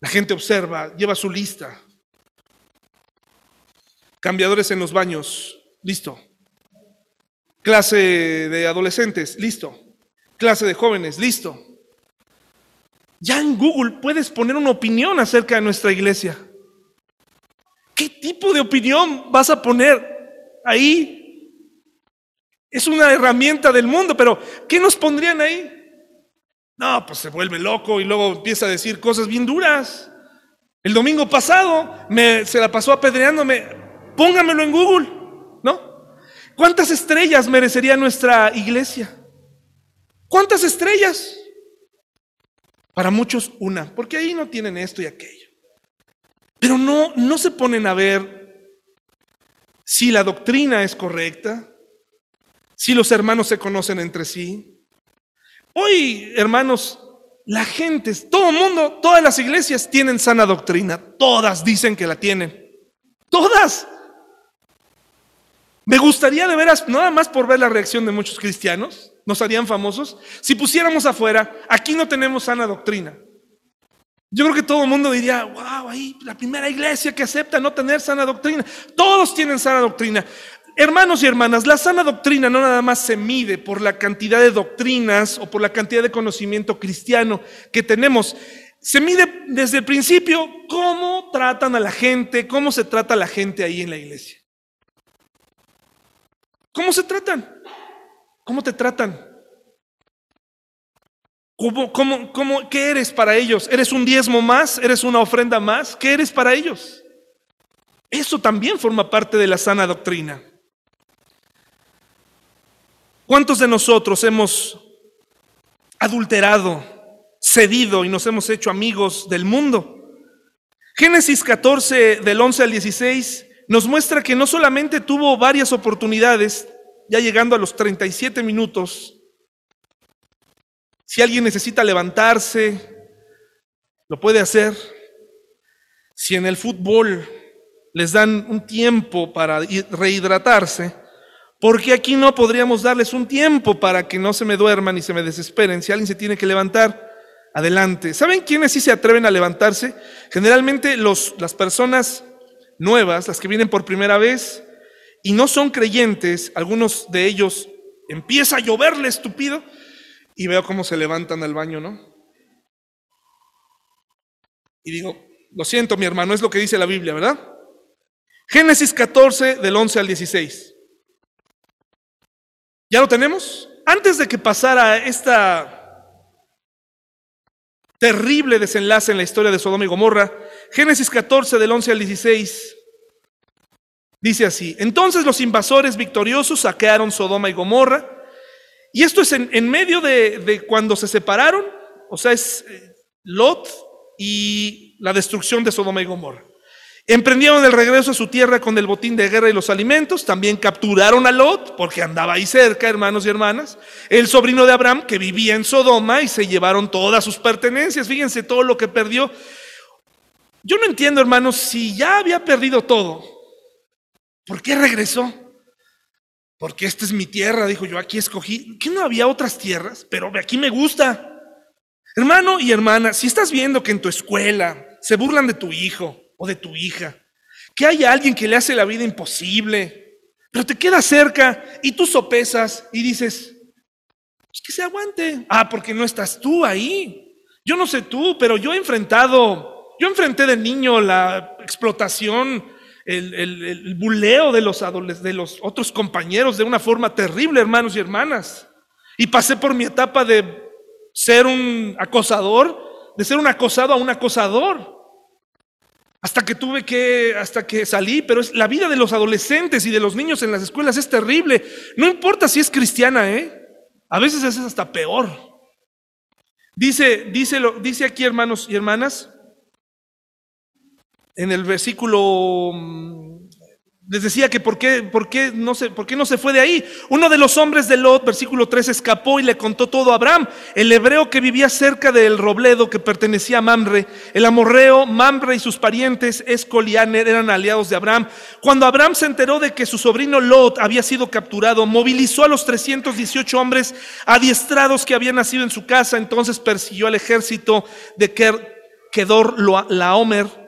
La gente observa, lleva su lista. Cambiadores en los baños, listo. Clase de adolescentes, listo clase de jóvenes, listo. Ya en Google puedes poner una opinión acerca de nuestra iglesia. ¿Qué tipo de opinión vas a poner ahí? Es una herramienta del mundo, pero ¿qué nos pondrían ahí? No, pues se vuelve loco y luego empieza a decir cosas bien duras. El domingo pasado me, se la pasó apedreándome. Póngamelo en Google, ¿no? ¿Cuántas estrellas merecería nuestra iglesia? ¿Cuántas estrellas? Para muchos una, porque ahí no tienen esto y aquello. Pero no, no se ponen a ver si la doctrina es correcta, si los hermanos se conocen entre sí. Hoy, hermanos, la gente, todo el mundo, todas las iglesias tienen sana doctrina, todas dicen que la tienen, todas. Me gustaría de veras, nada más por ver la reacción de muchos cristianos, nos harían famosos. Si pusiéramos afuera, aquí no tenemos sana doctrina. Yo creo que todo el mundo diría, wow, ahí la primera iglesia que acepta no tener sana doctrina. Todos tienen sana doctrina. Hermanos y hermanas, la sana doctrina no nada más se mide por la cantidad de doctrinas o por la cantidad de conocimiento cristiano que tenemos. Se mide desde el principio cómo tratan a la gente, cómo se trata a la gente ahí en la iglesia. ¿Cómo se tratan? ¿Cómo te tratan? ¿Cómo, cómo, ¿Qué eres para ellos? ¿Eres un diezmo más? ¿Eres una ofrenda más? ¿Qué eres para ellos? Eso también forma parte de la sana doctrina. ¿Cuántos de nosotros hemos adulterado, cedido y nos hemos hecho amigos del mundo? Génesis 14 del 11 al 16 nos muestra que no solamente tuvo varias oportunidades ya llegando a los 37 minutos, si alguien necesita levantarse, lo puede hacer. Si en el fútbol les dan un tiempo para rehidratarse, porque aquí no podríamos darles un tiempo para que no se me duerman y se me desesperen. Si alguien se tiene que levantar, adelante. ¿Saben quiénes sí se atreven a levantarse? Generalmente los, las personas nuevas, las que vienen por primera vez, y no son creyentes, algunos de ellos empieza a lloverle estúpido y veo cómo se levantan al baño, ¿no? Y digo, lo siento mi hermano, es lo que dice la Biblia, ¿verdad? Génesis 14 del 11 al 16. ¿Ya lo tenemos? Antes de que pasara esta terrible desenlace en la historia de Sodoma y Gomorra, Génesis 14 del 11 al 16 Dice así, entonces los invasores victoriosos saquearon Sodoma y Gomorra, y esto es en, medio de, cuando se separaron, o sea, es eh, Lot y la destrucción de Sodoma y Gomorra. Emprendieron el regreso a su tierra con el botín de guerra y los alimentos. También capturaron a Lot, porque andaba ahí cerca, hermanos y hermanas. El sobrino de Abraham, que vivía en Sodoma, y se llevaron todas sus pertenencias. Fíjense todo lo que perdió. Yo no entiendo, hermanos, si ya había perdido todo, ¿Por qué regresó? Porque esta es mi tierra, dijo yo, aquí escogí. ¿Que no había otras tierras? Pero aquí me gusta. Hermano y hermana, si estás viendo que en tu escuela se burlan de tu hijo o de tu hija, que hay alguien que le hace la vida imposible, pero te queda cerca y tú sopesas y dices, pues que se aguante. Ah, porque no estás tú ahí. Yo no sé tú, pero yo he enfrentado, yo enfrenté de niño la explotación, el, el, buleo de los, de los otros compañeros de una forma terrible, hermanos y hermanas. Y pasé por mi etapa de ser un acosador, de ser un acosado a un acosador. Hasta que tuve que, hasta que salí, pero es, la vida de los adolescentes y de los niños en las escuelas es terrible. No importa si es cristiana, ¿eh? A veces es hasta peor. Dice, dice, dice aquí, hermanos y hermanas, en el versículo mm, les decía que por qué, por, qué no se, por qué no se fue de ahí. Uno de los hombres de Lot, versículo 3, escapó y le contó todo a Abraham, el hebreo que vivía cerca del robledo que pertenecía a Mamre. El amorreo, Mamre y sus parientes, Escolianer, eran aliados de Abraham. Cuando Abraham se enteró de que su sobrino Lot había sido capturado, movilizó a los 318 hombres adiestrados que habían nacido en su casa. Entonces persiguió al ejército de Kedor Laomer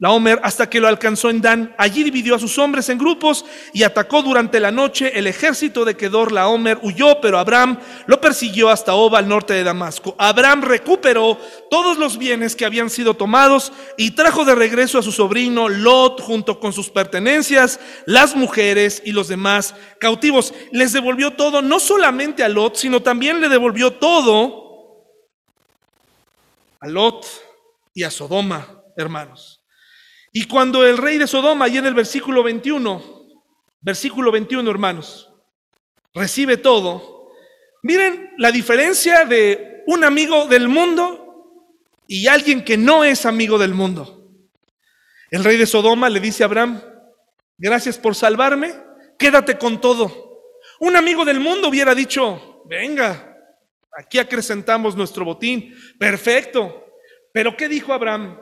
la Homer hasta que lo alcanzó en Dan. Allí dividió a sus hombres en grupos y atacó durante la noche. El ejército de Kedor Laomer huyó, pero Abraham lo persiguió hasta Oba, al norte de Damasco. Abraham recuperó todos los bienes que habían sido tomados y trajo de regreso a su sobrino Lot junto con sus pertenencias, las mujeres y los demás cautivos. Les devolvió todo, no solamente a Lot, sino también le devolvió todo a Lot y a Sodoma, hermanos. Y cuando el rey de Sodoma, ahí en el versículo 21, versículo 21, hermanos, recibe todo, miren la diferencia de un amigo del mundo y alguien que no es amigo del mundo. El rey de Sodoma le dice a Abraham, gracias por salvarme, quédate con todo. Un amigo del mundo hubiera dicho, venga, aquí acrecentamos nuestro botín, perfecto. Pero ¿qué dijo Abraham?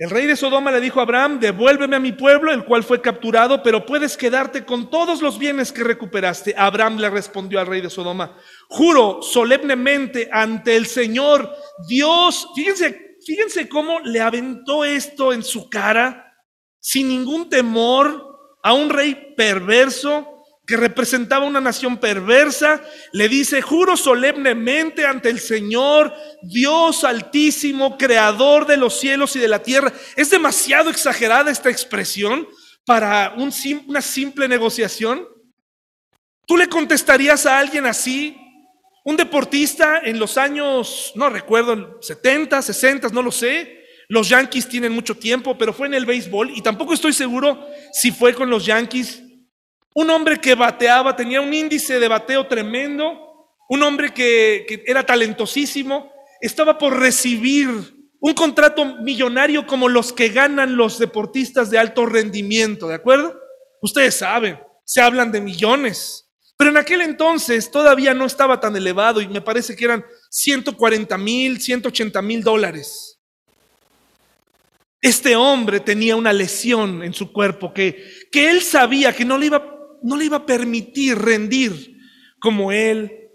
El rey de Sodoma le dijo a Abraham, devuélveme a mi pueblo, el cual fue capturado, pero puedes quedarte con todos los bienes que recuperaste. Abraham le respondió al rey de Sodoma, juro solemnemente ante el Señor, Dios, fíjense, fíjense cómo le aventó esto en su cara, sin ningún temor, a un rey perverso, que representaba una nación perversa, le dice, juro solemnemente ante el Señor, Dios altísimo, creador de los cielos y de la tierra. Es demasiado exagerada esta expresión para un, una simple negociación. ¿Tú le contestarías a alguien así? Un deportista en los años, no recuerdo, 70, 60, no lo sé. Los Yankees tienen mucho tiempo, pero fue en el béisbol y tampoco estoy seguro si fue con los Yankees un hombre que bateaba, tenía un índice de bateo tremendo, un hombre que, era talentosísimo, estaba por recibir un contrato millonario como los que ganan los deportistas de alto rendimiento, ¿de acuerdo? Ustedes saben, se hablan de millones. Pero en aquel entonces todavía no estaba tan elevado y me parece que eran 140 mil, 180 mil dólares. Este hombre tenía una lesión en su cuerpo que, que él sabía que no le iba no le iba a permitir rendir como él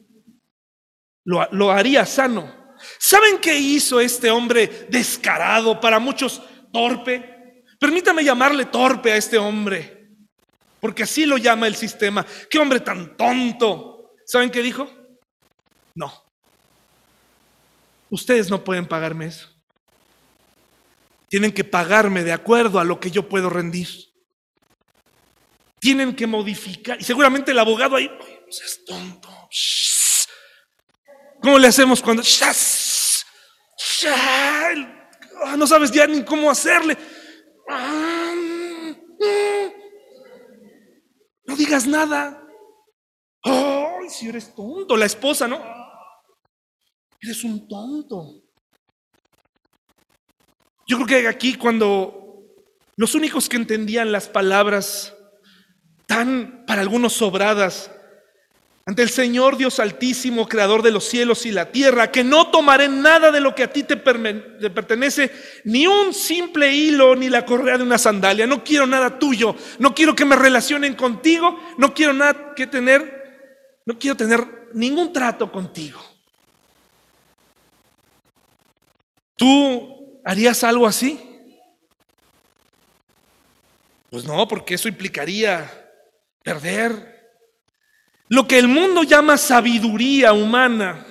lo, lo haría sano. ¿Saben qué hizo este hombre descarado, para muchos torpe? Permítame llamarle torpe a este hombre, porque así lo llama el sistema. ¿Qué hombre tan tonto? ¿Saben qué dijo? No. Ustedes no pueden pagarme eso. Tienen que pagarme de acuerdo a lo que yo puedo rendir tienen que modificar. Y seguramente el abogado ahí, no seas tonto. ¿Cómo le hacemos cuando... Ah, no sabes ya ni cómo hacerle. No digas nada. Ay, si eres tonto, la esposa, ¿no? Eres un tonto. Yo creo que aquí cuando los únicos que entendían las palabras tan para algunos sobradas ante el Señor Dios Altísimo, Creador de los cielos y la tierra, que no tomaré nada de lo que a ti te, pertenece, ni un simple hilo, ni la correa de una sandalia. No quiero nada tuyo, no quiero que me relacionen contigo, no quiero nada que tener, no quiero tener ningún trato contigo. ¿Tú harías algo así? Pues no, porque eso implicaría perder. Lo que el mundo llama sabiduría humana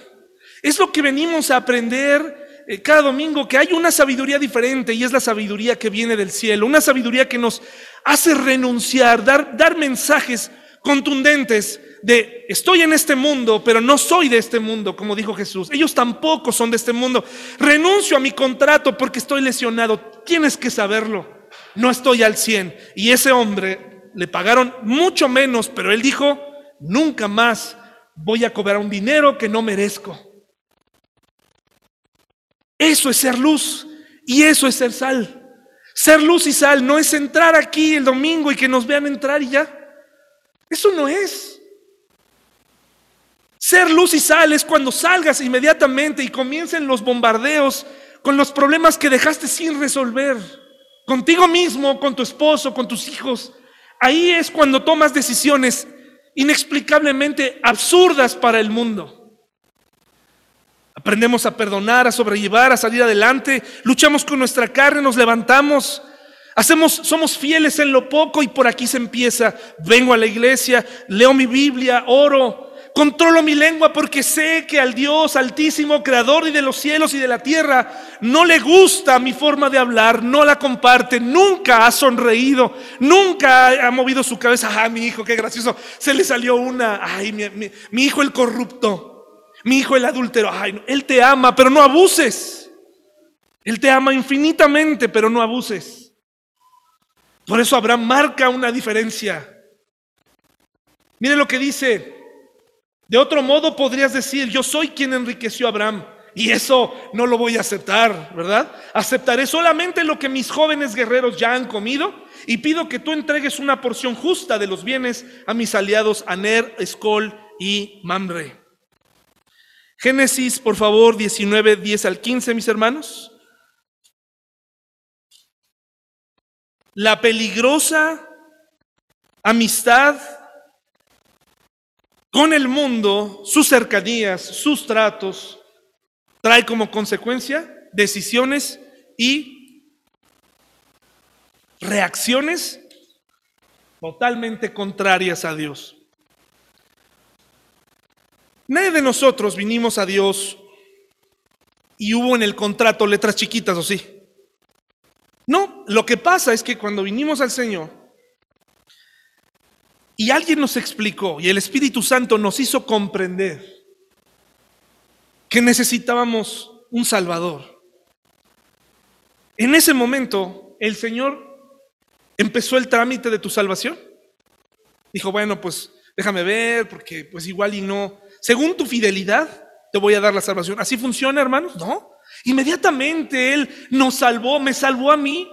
es lo que venimos a aprender eh, cada domingo, que hay una sabiduría diferente y es la sabiduría que viene del cielo, una sabiduría que nos hace renunciar, dar, dar mensajes contundentes de estoy en este mundo, pero no soy de este mundo, como dijo Jesús. Ellos tampoco son de este mundo. Renuncio a mi contrato porque estoy lesionado. Tienes que saberlo. No estoy al 100. Y ese hombre le pagaron mucho menos, pero él dijo, nunca más voy a cobrar un dinero que no merezco. Eso es ser luz y eso es ser sal. Ser luz y sal no es entrar aquí el domingo y que nos vean entrar y ya. Eso no es. Ser luz y sal es cuando salgas inmediatamente y comiencen los bombardeos con los problemas que dejaste sin resolver. Contigo mismo, con tu esposo, con tus hijos. Ahí es cuando tomas decisiones inexplicablemente absurdas para el mundo. Aprendemos a perdonar, a sobrellevar, a salir adelante, luchamos con nuestra carne, nos levantamos, hacemos, somos fieles en lo poco y por aquí se empieza. Vengo a la iglesia, leo mi Biblia, oro, controlo mi lengua porque sé que al Dios altísimo, creador y de los cielos y de la tierra, no le gusta mi forma de hablar, no la comparte, nunca ha sonreído, nunca ha movido su cabeza. Ah, mi hijo, qué gracioso, se le salió una, ay, mi, mi hijo el corrupto. Mi hijo el adúltero, ay, él te ama, pero no abuses. Él te ama infinitamente, pero no abuses. Por eso Abraham marca una diferencia. Mire lo que dice. De otro modo podrías decir, yo soy quien enriqueció a Abraham. Y eso no lo voy a aceptar, ¿verdad? Aceptaré solamente lo que mis jóvenes guerreros ya han comido y pido que tú entregues una porción justa de los bienes a mis aliados Aner, Escol y Mamre. Génesis, por favor, 19, 10 al 15, mis hermanos. La peligrosa amistad con el mundo, sus cercanías, sus tratos, trae como consecuencia decisiones y reacciones totalmente contrarias a Dios. Nadie de nosotros vinimos a Dios y hubo en el contrato letras chiquitas o sí. No, lo que pasa es que cuando vinimos al Señor y alguien nos explicó y el Espíritu Santo nos hizo comprender que necesitábamos un Salvador. En ese momento el Señor empezó el trámite de tu salvación. Dijo, bueno, pues déjame ver, porque pues igual y no, según tu fidelidad, te voy a dar la salvación. ¿Así funciona, hermanos? No. Inmediatamente Él nos salvó, me salvó a mí.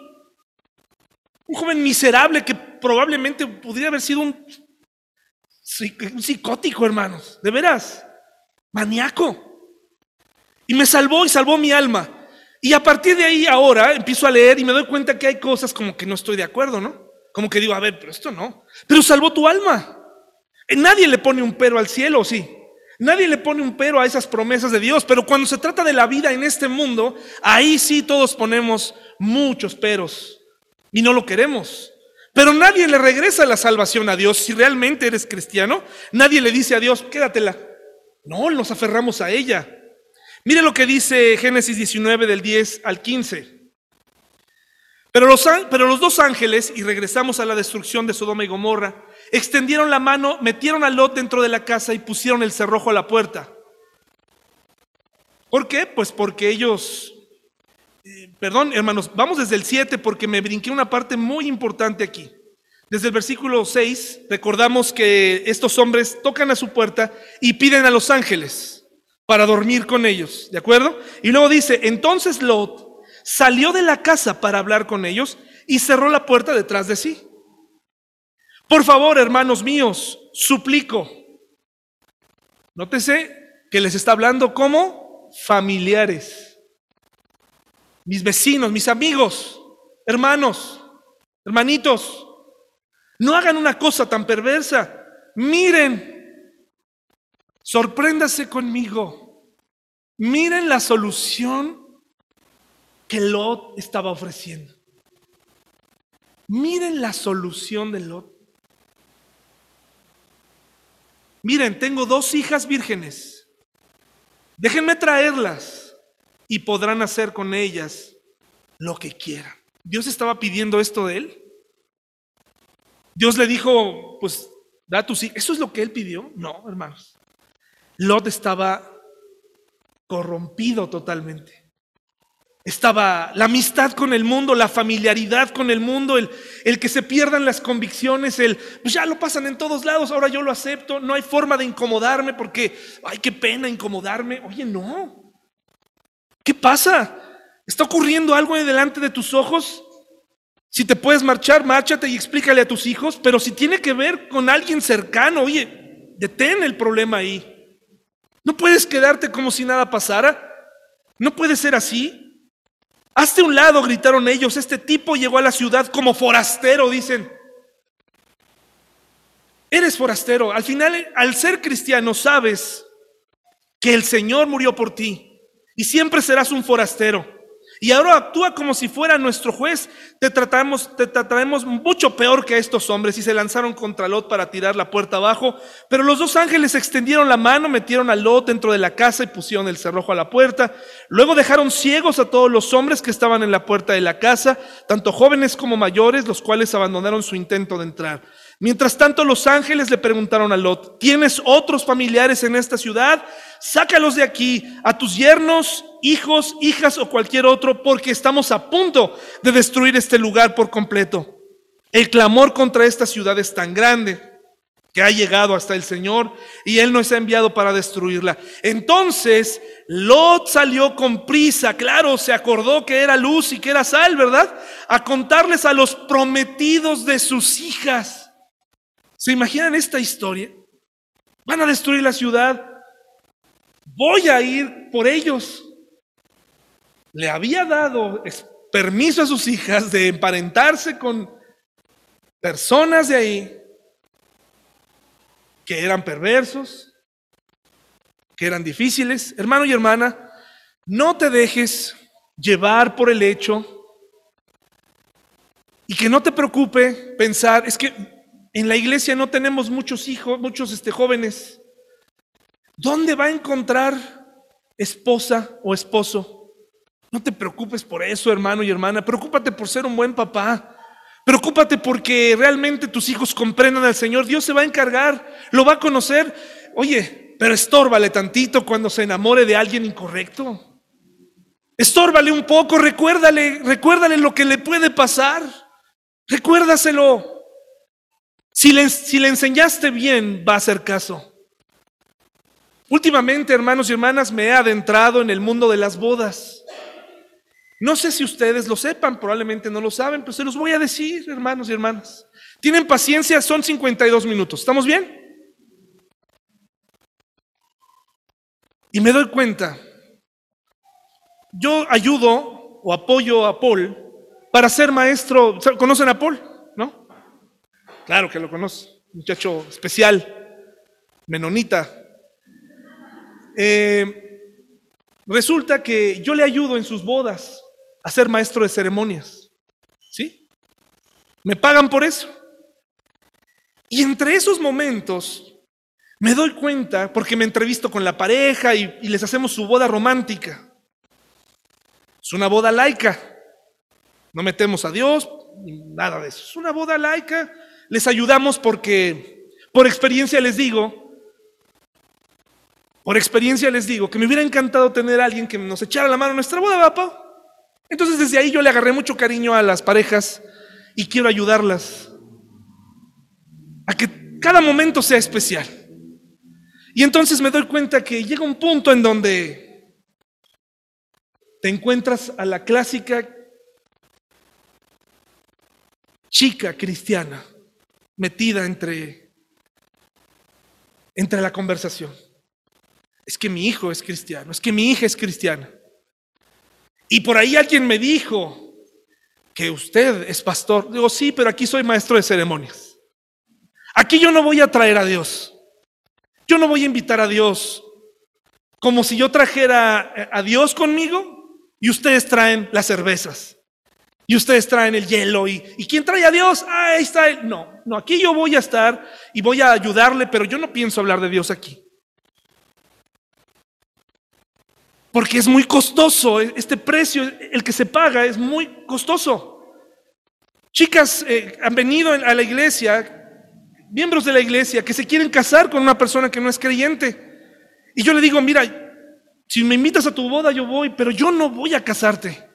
Un joven miserable que probablemente podría haber sido un, psicótico, hermanos. De veras. Maníaco. Y me salvó y salvó mi alma. Y a partir de ahí ahora empiezo a leer y me doy cuenta que hay cosas como que no estoy de acuerdo, ¿no? Como que digo, a ver, pero esto no. Pero salvó tu alma. Nadie le pone un pero al cielo, ¿sí? Nadie le pone un pero a esas promesas de Dios, pero cuando se trata de la vida en este mundo, ahí sí todos ponemos muchos peros y no lo queremos. Pero nadie le regresa la salvación a Dios. Si realmente eres cristiano, nadie le dice a Dios, quédatela. No, nos aferramos a ella. Mire lo que dice Génesis 19 del 10 al 15. Pero los, pero los dos ángeles, y regresamos a la destrucción de Sodoma y Gomorra, extendieron la mano, metieron a Lot dentro de la casa y pusieron el cerrojo a la puerta. ¿Por qué? Pues porque ellos, perdón hermanos, vamos desde el 7 porque me brinqué una parte muy importante aquí. Desde el versículo 6 recordamos que estos hombres tocan a su puerta y piden a los ángeles para dormir con ellos, ¿de acuerdo? Y luego dice, entonces Lot salió de la casa para hablar con ellos y cerró la puerta detrás de sí. Por favor, hermanos míos, suplico. Nótese que les está hablando como familiares. Mis vecinos, mis amigos, hermanos, hermanitos, no hagan una cosa tan perversa. Miren, sorpréndase conmigo. Miren la solución que Lot estaba ofreciendo. Miren la solución de Lot. Miren, tengo dos hijas vírgenes. Déjenme traerlas y podrán hacer con ellas lo que quieran. Dios estaba pidiendo esto de él. Dios le dijo, pues da tus hijas. ¿Eso es lo que él pidió? No, hermanos. Lot estaba corrompido totalmente. Estaba la amistad con el mundo, la familiaridad con el mundo, el, el, que se pierdan las convicciones, el, pues ya lo pasan en todos lados, ahora yo lo acepto, no hay forma de incomodarme porque, ay, qué pena incomodarme. Oye, no. ¿Qué pasa? ¿Está ocurriendo algo delante de tus ojos? Si te puedes marchar, márchate y explícale a tus hijos, pero si tiene que ver con alguien cercano, oye, detén el problema ahí. No puedes quedarte como si nada pasara. No puede ser así. Hazte un lado, gritaron ellos. Este tipo llegó a la ciudad como forastero, dicen. Eres forastero. Al final, al ser cristiano, sabes que el Señor murió por ti y siempre serás un forastero. Y ahora actúa como si fuera nuestro juez. Te tratamos, te trataremos mucho peor que a estos hombres. Y se lanzaron contra Lot para tirar la puerta abajo. Pero los dos ángeles extendieron la mano, metieron a Lot dentro de la casa y pusieron el cerrojo a la puerta. Luego dejaron ciegos a todos los hombres que estaban en la puerta de la casa, tanto jóvenes como mayores, los cuales abandonaron su intento de entrar. Mientras tanto, los ángeles le preguntaron a Lot, ¿tienes otros familiares en esta ciudad? Sácalos de aquí, a tus yernos, hijos, hijas o cualquier otro, porque estamos a punto de destruir este lugar por completo. El clamor contra esta ciudad es tan grande que ha llegado hasta el Señor y Él nos ha enviado para destruirla. Entonces, Lot salió con prisa, claro, se acordó que era luz y que era sal, ¿verdad? A contarles a los prometidos de sus hijas ¿Se imaginan esta historia? Van a destruir la ciudad. Voy a ir por ellos. Le había dado permiso a sus hijas de emparentarse con personas de ahí que eran perversos, que eran difíciles. Hermano y hermana, no te dejes llevar por el hecho y que no te preocupe pensar, es que en la iglesia no tenemos muchos hijos, muchos este, jóvenes. ¿Dónde va a encontrar esposa o esposo? No te preocupes por eso, hermano y hermana. Preocúpate por ser un buen papá. Preocúpate porque realmente tus hijos comprendan al Señor. Dios se va a encargar, lo va a conocer. Oye, pero estórbale tantito cuando se enamore de alguien incorrecto. Estórbale un poco, recuérdale, recuérdale lo que le puede pasar. Recuérdaselo. Si le, enseñaste bien, va a hacer caso. Últimamente, hermanos y hermanas, me he adentrado en el mundo de las bodas. No sé si ustedes lo sepan, probablemente no lo saben, pero se los voy a decir, hermanos y hermanas. Tienen paciencia, son 52 minutos. ¿Estamos bien? Y me doy cuenta, yo ayudo o apoyo a Paul para ser maestro. ¿Conocen a Paul? Claro que lo conoce, muchacho especial, menonita. Eh, resulta que yo le ayudo en sus bodas a ser maestro de ceremonias. ¿Sí? Me pagan por eso. Y entre esos momentos me doy cuenta, porque me entrevisto con la pareja y, y les hacemos su boda romántica. Es una boda laica. No metemos a Dios, nada de eso. Es una boda laica les ayudamos porque, por experiencia les digo, por experiencia les digo que me hubiera encantado tener a alguien que nos echara la mano en nuestra boda, ¿va, Entonces desde ahí yo le agarré mucho cariño a las parejas y quiero ayudarlas a que cada momento sea especial. Y entonces me doy cuenta que llega un punto en donde te encuentras a la clásica chica cristiana metida entre, entre la conversación. Es que mi hijo es cristiano, es que mi hija es cristiana. Y por ahí alguien me dijo que usted es pastor. Digo, sí, pero aquí soy maestro de ceremonias. Aquí yo no voy a traer a Dios. Yo no voy a invitar a Dios como si yo trajera a Dios conmigo Y ustedes traen las cervezas. Y ustedes traen el hielo. ¿Y, ¿y quién trae a Dios? Ah, ahí está él. No, no, aquí yo voy a estar y voy a ayudarle, pero yo no pienso hablar de Dios aquí. Porque es muy costoso, este precio, el que se paga, es muy costoso. Chicas eh, han venido a la iglesia, miembros de la iglesia, que se quieren casar con una persona que no es creyente. Y yo le digo, mira, si me invitas a tu boda, yo voy, pero yo no voy a casarte.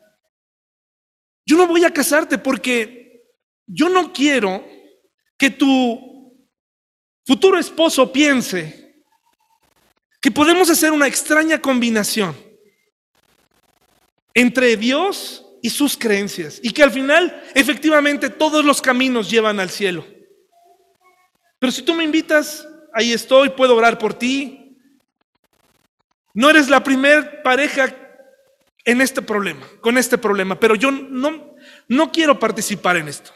Yo no voy a casarte porque yo no quiero que tu futuro esposo piense que podemos hacer una extraña combinación entre Dios y sus creencias. Y que al final, efectivamente, todos los caminos llevan al cielo. Pero si tú me invitas, ahí estoy, puedo orar por ti. No eres la primer pareja en este problema, con este problema, pero yo no, no quiero participar en esto.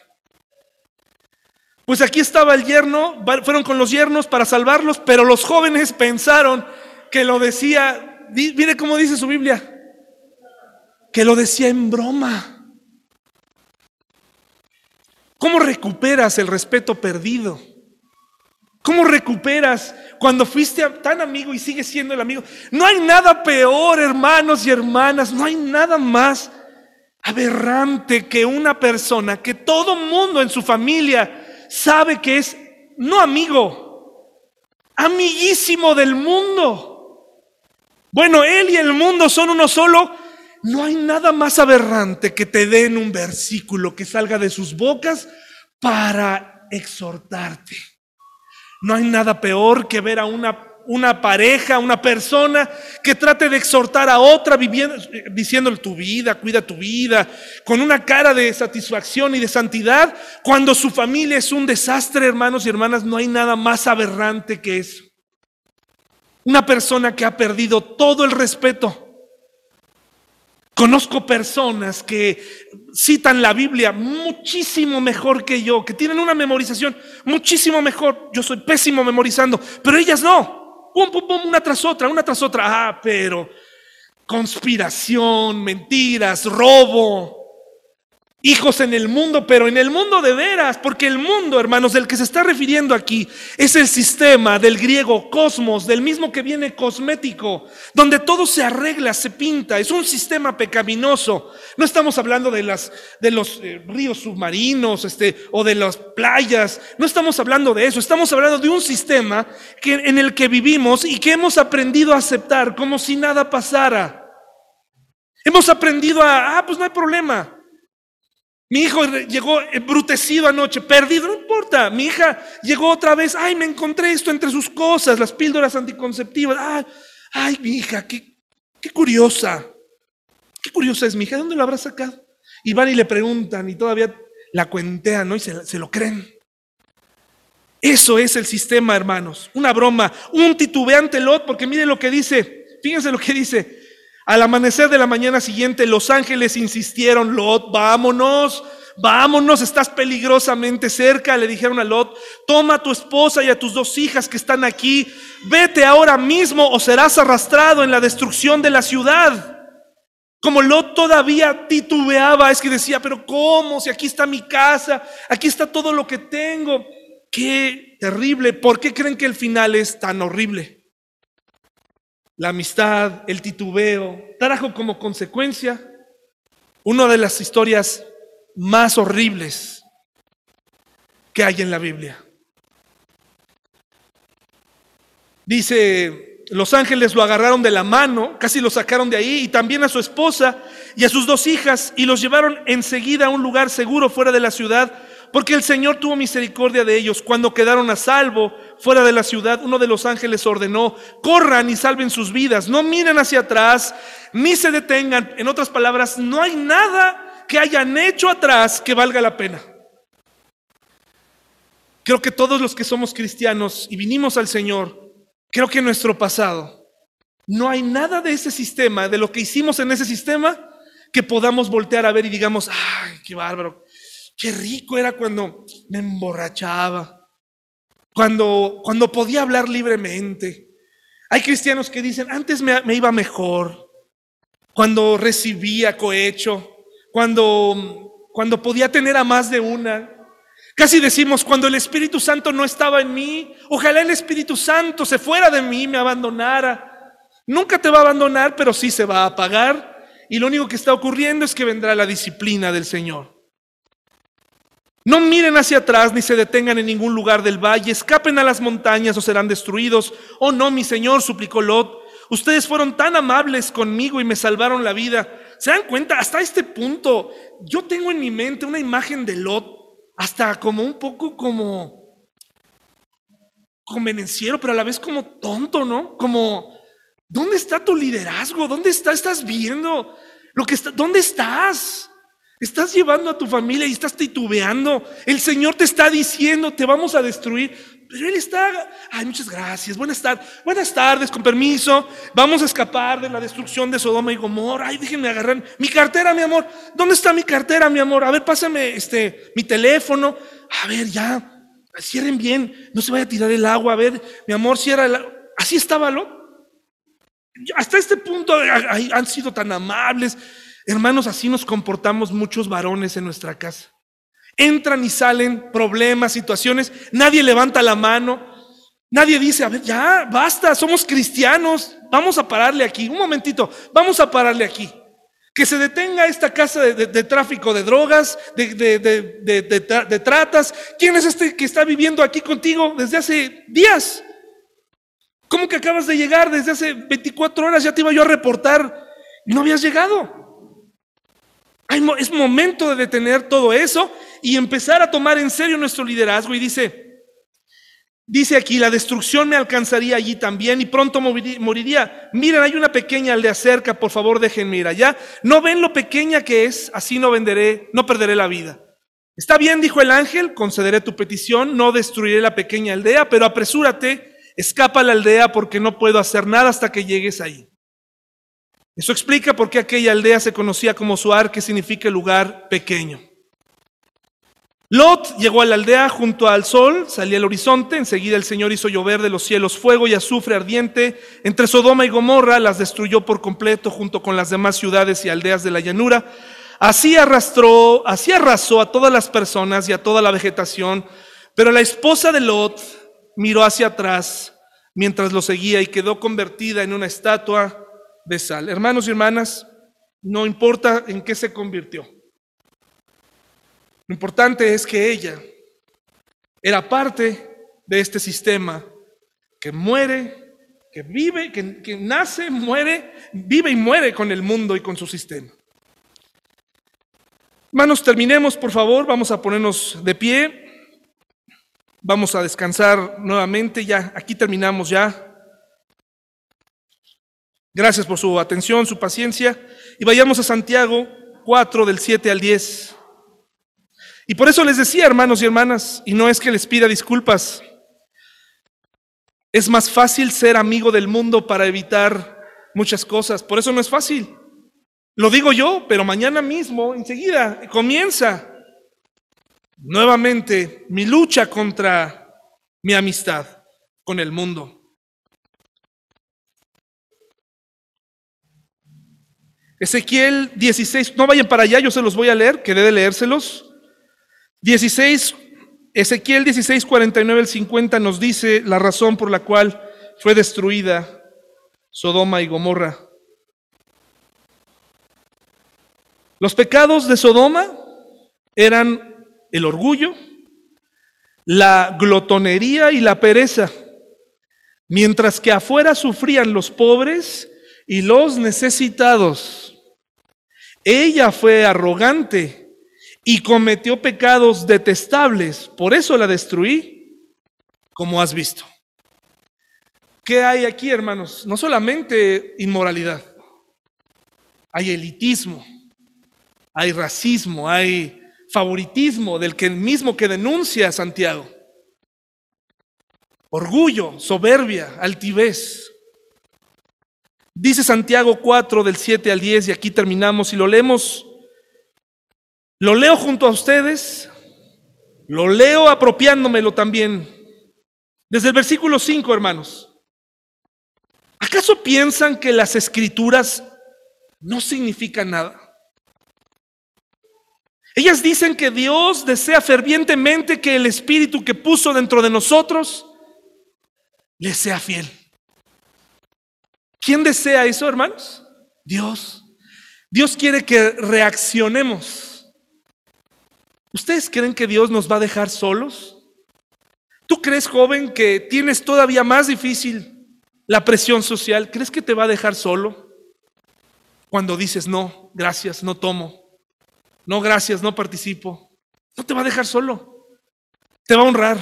Pues aquí estaba el yerno, fueron con los yernos para salvarlos, pero los jóvenes pensaron que lo decía, mire cómo dice su Biblia, que lo decía en broma. ¿Cómo recuperas el respeto perdido? ¿Cómo recuperas cuando fuiste tan amigo y sigues siendo el amigo? No hay nada peor, hermanos y hermanas, no hay nada más aberrante que una persona que todo mundo en su familia sabe que es no amigo, amiguísimo del mundo. Bueno, él y el mundo son uno solo no hay nada más aberrante que te den un versículo que salga de sus bocas para exhortarte. No hay nada peor que ver a una, una pareja, una persona que trate de exhortar a otra viviendo, diciéndole tu vida, cuida tu vida, con una cara de satisfacción y de santidad, cuando su familia es un desastre, hermanos y hermanas, no hay nada más aberrante que eso. Una persona que ha perdido todo el respeto Conozco personas que citan la Biblia muchísimo mejor que yo, que tienen una memorización muchísimo mejor. Yo soy pésimo memorizando, pero ellas no. Pum, pum, pum, una tras otra, una tras otra. Ah, pero conspiración, mentiras, robo, hijos en el mundo, pero en el mundo de veras, porque el mundo, hermanos, del que se está refiriendo aquí es el sistema del griego cosmos, del mismo que viene cosmético, donde todo se arregla, se pinta, es un sistema pecaminoso. No estamos hablando de las de los eh, ríos submarinos, este o de las playas, no estamos hablando de eso, estamos hablando de un sistema que en el que vivimos y que hemos aprendido a aceptar como si nada pasara. Hemos aprendido a, ah, pues no hay problema. Mi hijo llegó embrutecido anoche, perdido, no importa. Mi hija llegó otra vez, ay, me encontré esto entre sus cosas, las píldoras anticonceptivas. Ay, ay mi hija, qué, qué curiosa. Qué curiosa es mi hija, ¿de dónde lo habrá sacado? Y van y le preguntan y todavía la cuentean, ¿no? Y se, se lo creen. Eso es el sistema, hermanos. Una broma, un titubeante Lot, porque miren lo que dice, fíjense lo que dice. Al amanecer de la mañana siguiente, los ángeles insistieron, Lot, vámonos, vámonos, estás peligrosamente cerca. Le dijeron a Lot, toma a tu esposa y a tus dos hijas que están aquí, vete ahora mismo o serás arrastrado en la destrucción de la ciudad. Como Lot todavía titubeaba, es que decía, pero ¿cómo? Si aquí está mi casa, aquí está todo lo que tengo. Qué terrible. ¿Por qué creen que el final es tan horrible? La amistad, el titubeo, trajo como consecuencia una de las historias más horribles que hay en la Biblia. Dice, los ángeles lo agarraron de la mano, casi lo sacaron de ahí, y también a su esposa y a sus dos hijas, y los llevaron enseguida a un lugar seguro fuera de la ciudad, porque el Señor tuvo misericordia de ellos. Cuando quedaron a salvo fuera de la ciudad, uno de los ángeles ordenó, corran y salven sus vidas, no miren hacia atrás, ni se detengan. En otras palabras, no hay nada que hayan hecho atrás que valga la pena. Creo que todos los que somos cristianos y vinimos al Señor, creo que nuestro pasado, no hay nada de ese sistema, de lo que hicimos en ese sistema, que podamos voltear a ver y digamos, ay, qué bárbaro, Qué rico era cuando me emborrachaba, cuando, cuando podía hablar libremente. Hay cristianos que dicen, antes me, iba mejor. cuando recibía cohecho, cuando, cuando podía tener a más de una. Casi decimos, cuando el Espíritu Santo no estaba en mí, ojalá el Espíritu Santo se fuera de mí, me abandonara. Nunca te va a abandonar, pero sí se va a apagar. Y lo único que está ocurriendo es que vendrá la disciplina del Señor. No miren hacia atrás ni se detengan en ningún lugar del valle, escapen a las montañas o serán destruidos. Oh no, mi Señor, suplicó Lot, ustedes fueron tan amables conmigo y me salvaron la vida. ¿Se dan cuenta? Hasta este punto, yo tengo en mi mente una imagen de Lot, hasta como un poco como convenenciero, pero a la vez como tonto, ¿no? Como, ¿dónde está tu liderazgo? ¿Dónde está? ¿Estás viendo lo que está? ¿Dónde estás? Estás llevando a tu familia y estás titubeando. El Señor te está diciendo, te vamos a destruir. Pero Él está, ay, muchas gracias, buenas tardes, buenas tardes, con permiso. Vamos a escapar de la destrucción de Sodoma y Gomorra. Ay, déjenme agarrar mi cartera, mi amor. ¿Dónde está mi cartera, mi amor? A ver, pásame este, mi teléfono. A ver, ya, cierren bien, no se vaya a tirar el agua. A ver, mi amor, cierra el agua. Así estaba, ¿no? Hasta este punto han sido tan amables. Hermanos, así nos comportamos muchos varones en nuestra casa. Entran y salen problemas, situaciones, nadie levanta la mano, nadie dice, a ver, ya, basta, somos cristianos, vamos a pararle aquí, un momentito, vamos a pararle aquí. Que se detenga esta casa de, tráfico de drogas, de, de, tratas. ¿Quién es este que está viviendo aquí contigo desde hace días? ¿Cómo que acabas de llegar desde hace 24 horas? Ya te iba yo a reportar y no habías llegado. Es momento de detener todo eso y empezar a tomar en serio nuestro liderazgo. Y dice, dice aquí, la destrucción me alcanzaría allí también y pronto moriría. Miren, hay una pequeña aldea cerca, por favor déjenme ir allá. No ven lo pequeña que es, así no venderé, no perderé la vida. Está bien, dijo el ángel, concederé tu petición, no destruiré la pequeña aldea, pero apresúrate, escapa a la aldea porque no puedo hacer nada hasta que llegues ahí. Eso explica por qué aquella aldea se conocía como Suar, que significa lugar pequeño. Lot llegó a la aldea junto al sol, salía al horizonte, enseguida el Señor hizo llover de los cielos fuego y azufre ardiente, entre Sodoma y Gomorra las destruyó por completo junto con las demás ciudades y aldeas de la llanura. Así arrastró, así arrasó a todas las personas y a toda la vegetación, pero la esposa de Lot miró hacia atrás mientras lo seguía y quedó convertida en una estatua Hermanos y hermanas, no importa en qué se convirtió. Lo importante es que ella era parte de este sistema que muere, que vive, que, que nace, muere, vive y muere con el mundo y con su sistema. Hermanos, terminemos, por favor, vamos a ponernos de pie. Vamos a descansar nuevamente, ya aquí terminamos ya. Gracias por su atención, su paciencia. Y vayamos a Santiago 4 del 7 al 10. Y por eso les decía, hermanos y hermanas, y no es que les pida disculpas, es más fácil ser amigo del mundo para evitar muchas cosas. Por eso no es fácil. Lo digo yo, pero mañana mismo, enseguida, comienza nuevamente mi lucha contra mi amistad con el mundo. Ezequiel 16, no vayan para allá, yo se los voy a leer, quedé de leérselos. 16, Ezequiel 16, 49 al 50 nos dice la razón por la cual fue destruida Sodoma y Gomorra. Los pecados de Sodoma eran el orgullo, la glotonería y la pereza, mientras que afuera sufrían los pobres y los necesitados. Ella fue arrogante y cometió pecados detestables, por eso la destruí, como has visto. ¿Qué hay aquí, hermanos? No solamente inmoralidad, hay elitismo, hay racismo, hay favoritismo del que mismo que denuncia Santiago. Orgullo, soberbia, altivez. Dice Santiago 4 del 7 al 10 y aquí terminamos y lo leemos. Lo leo junto a ustedes, lo leo apropiándomelo también. Desde el versículo 5, hermanos. ¿Acaso piensan que las escrituras no significa nada. Ellas dicen que Dios desea fervientemente que el Espíritu que puso dentro de nosotros le sea fiel. ¿Quién desea eso, hermanos? Dios. Dios quiere que reaccionemos. ¿Ustedes creen que Dios nos va a dejar solos? ¿Tú crees, joven, que tienes todavía más difícil la presión social? ¿Crees que te va a dejar solo? Cuando dices, no, gracias, no tomo. No, gracias, no participo. No te va a dejar solo. Te va a honrar.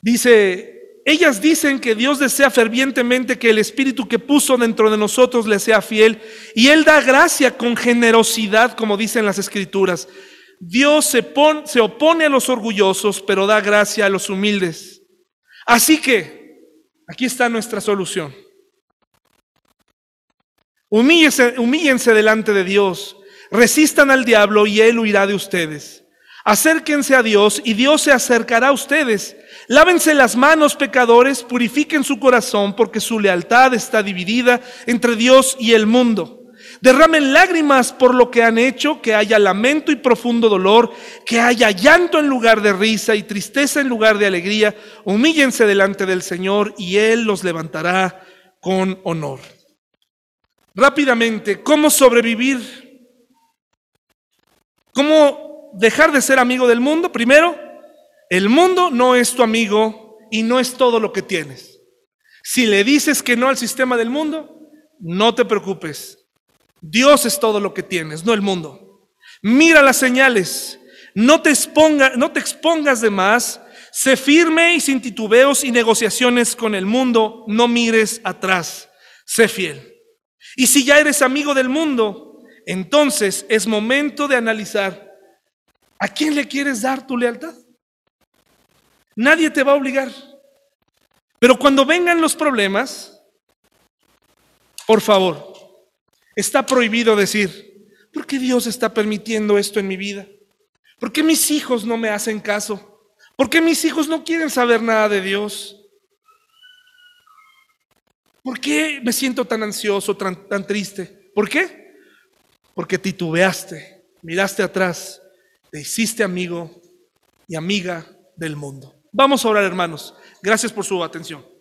Dice, ellas dicen que Dios desea fervientemente que el Espíritu que puso dentro de nosotros le sea fiel y Él da gracia con generosidad, como dicen las Escrituras. Dios se, opone a los orgullosos, pero da gracia a los humildes. Así que, aquí está nuestra solución. Humíllense delante de Dios, resistan al diablo y Él huirá de ustedes. Acérquense a Dios y Dios se acercará a ustedes. Lávense las manos, pecadores, purifiquen su corazón, porque su lealtad está dividida entre Dios y el mundo. Derramen lágrimas por lo que han hecho, que haya lamento y profundo dolor, que haya llanto en lugar de risa y tristeza en lugar de alegría. Humíllense delante del Señor y Él los levantará con honor. Rápidamente, ¿cómo sobrevivir? ¿Cómo dejar de ser amigo del mundo? Primero, el mundo no es tu amigo y no es todo lo que tienes. Si le dices que no al sistema del mundo, no te preocupes. Dios es todo lo que tienes, no el mundo. Mira las señales. No te, no te expongas de más. Sé firme y sin titubeos y negociaciones con el mundo. No mires atrás. Sé fiel. Y si ya eres amigo del mundo, entonces es momento de analizar a quién le quieres dar tu lealtad. Nadie te va a obligar. Pero cuando vengan los problemas, por favor, Está prohibido decir, ¿por qué Dios está permitiendo esto en mi vida? ¿Por qué mis hijos no me hacen caso? ¿Por qué mis hijos no quieren saber nada de Dios? ¿Por qué me siento tan ansioso, tan, triste? ¿Por qué? Porque titubeaste, miraste atrás, te hiciste amigo y amiga del mundo. Vamos a orar, hermanos. Gracias por su atención.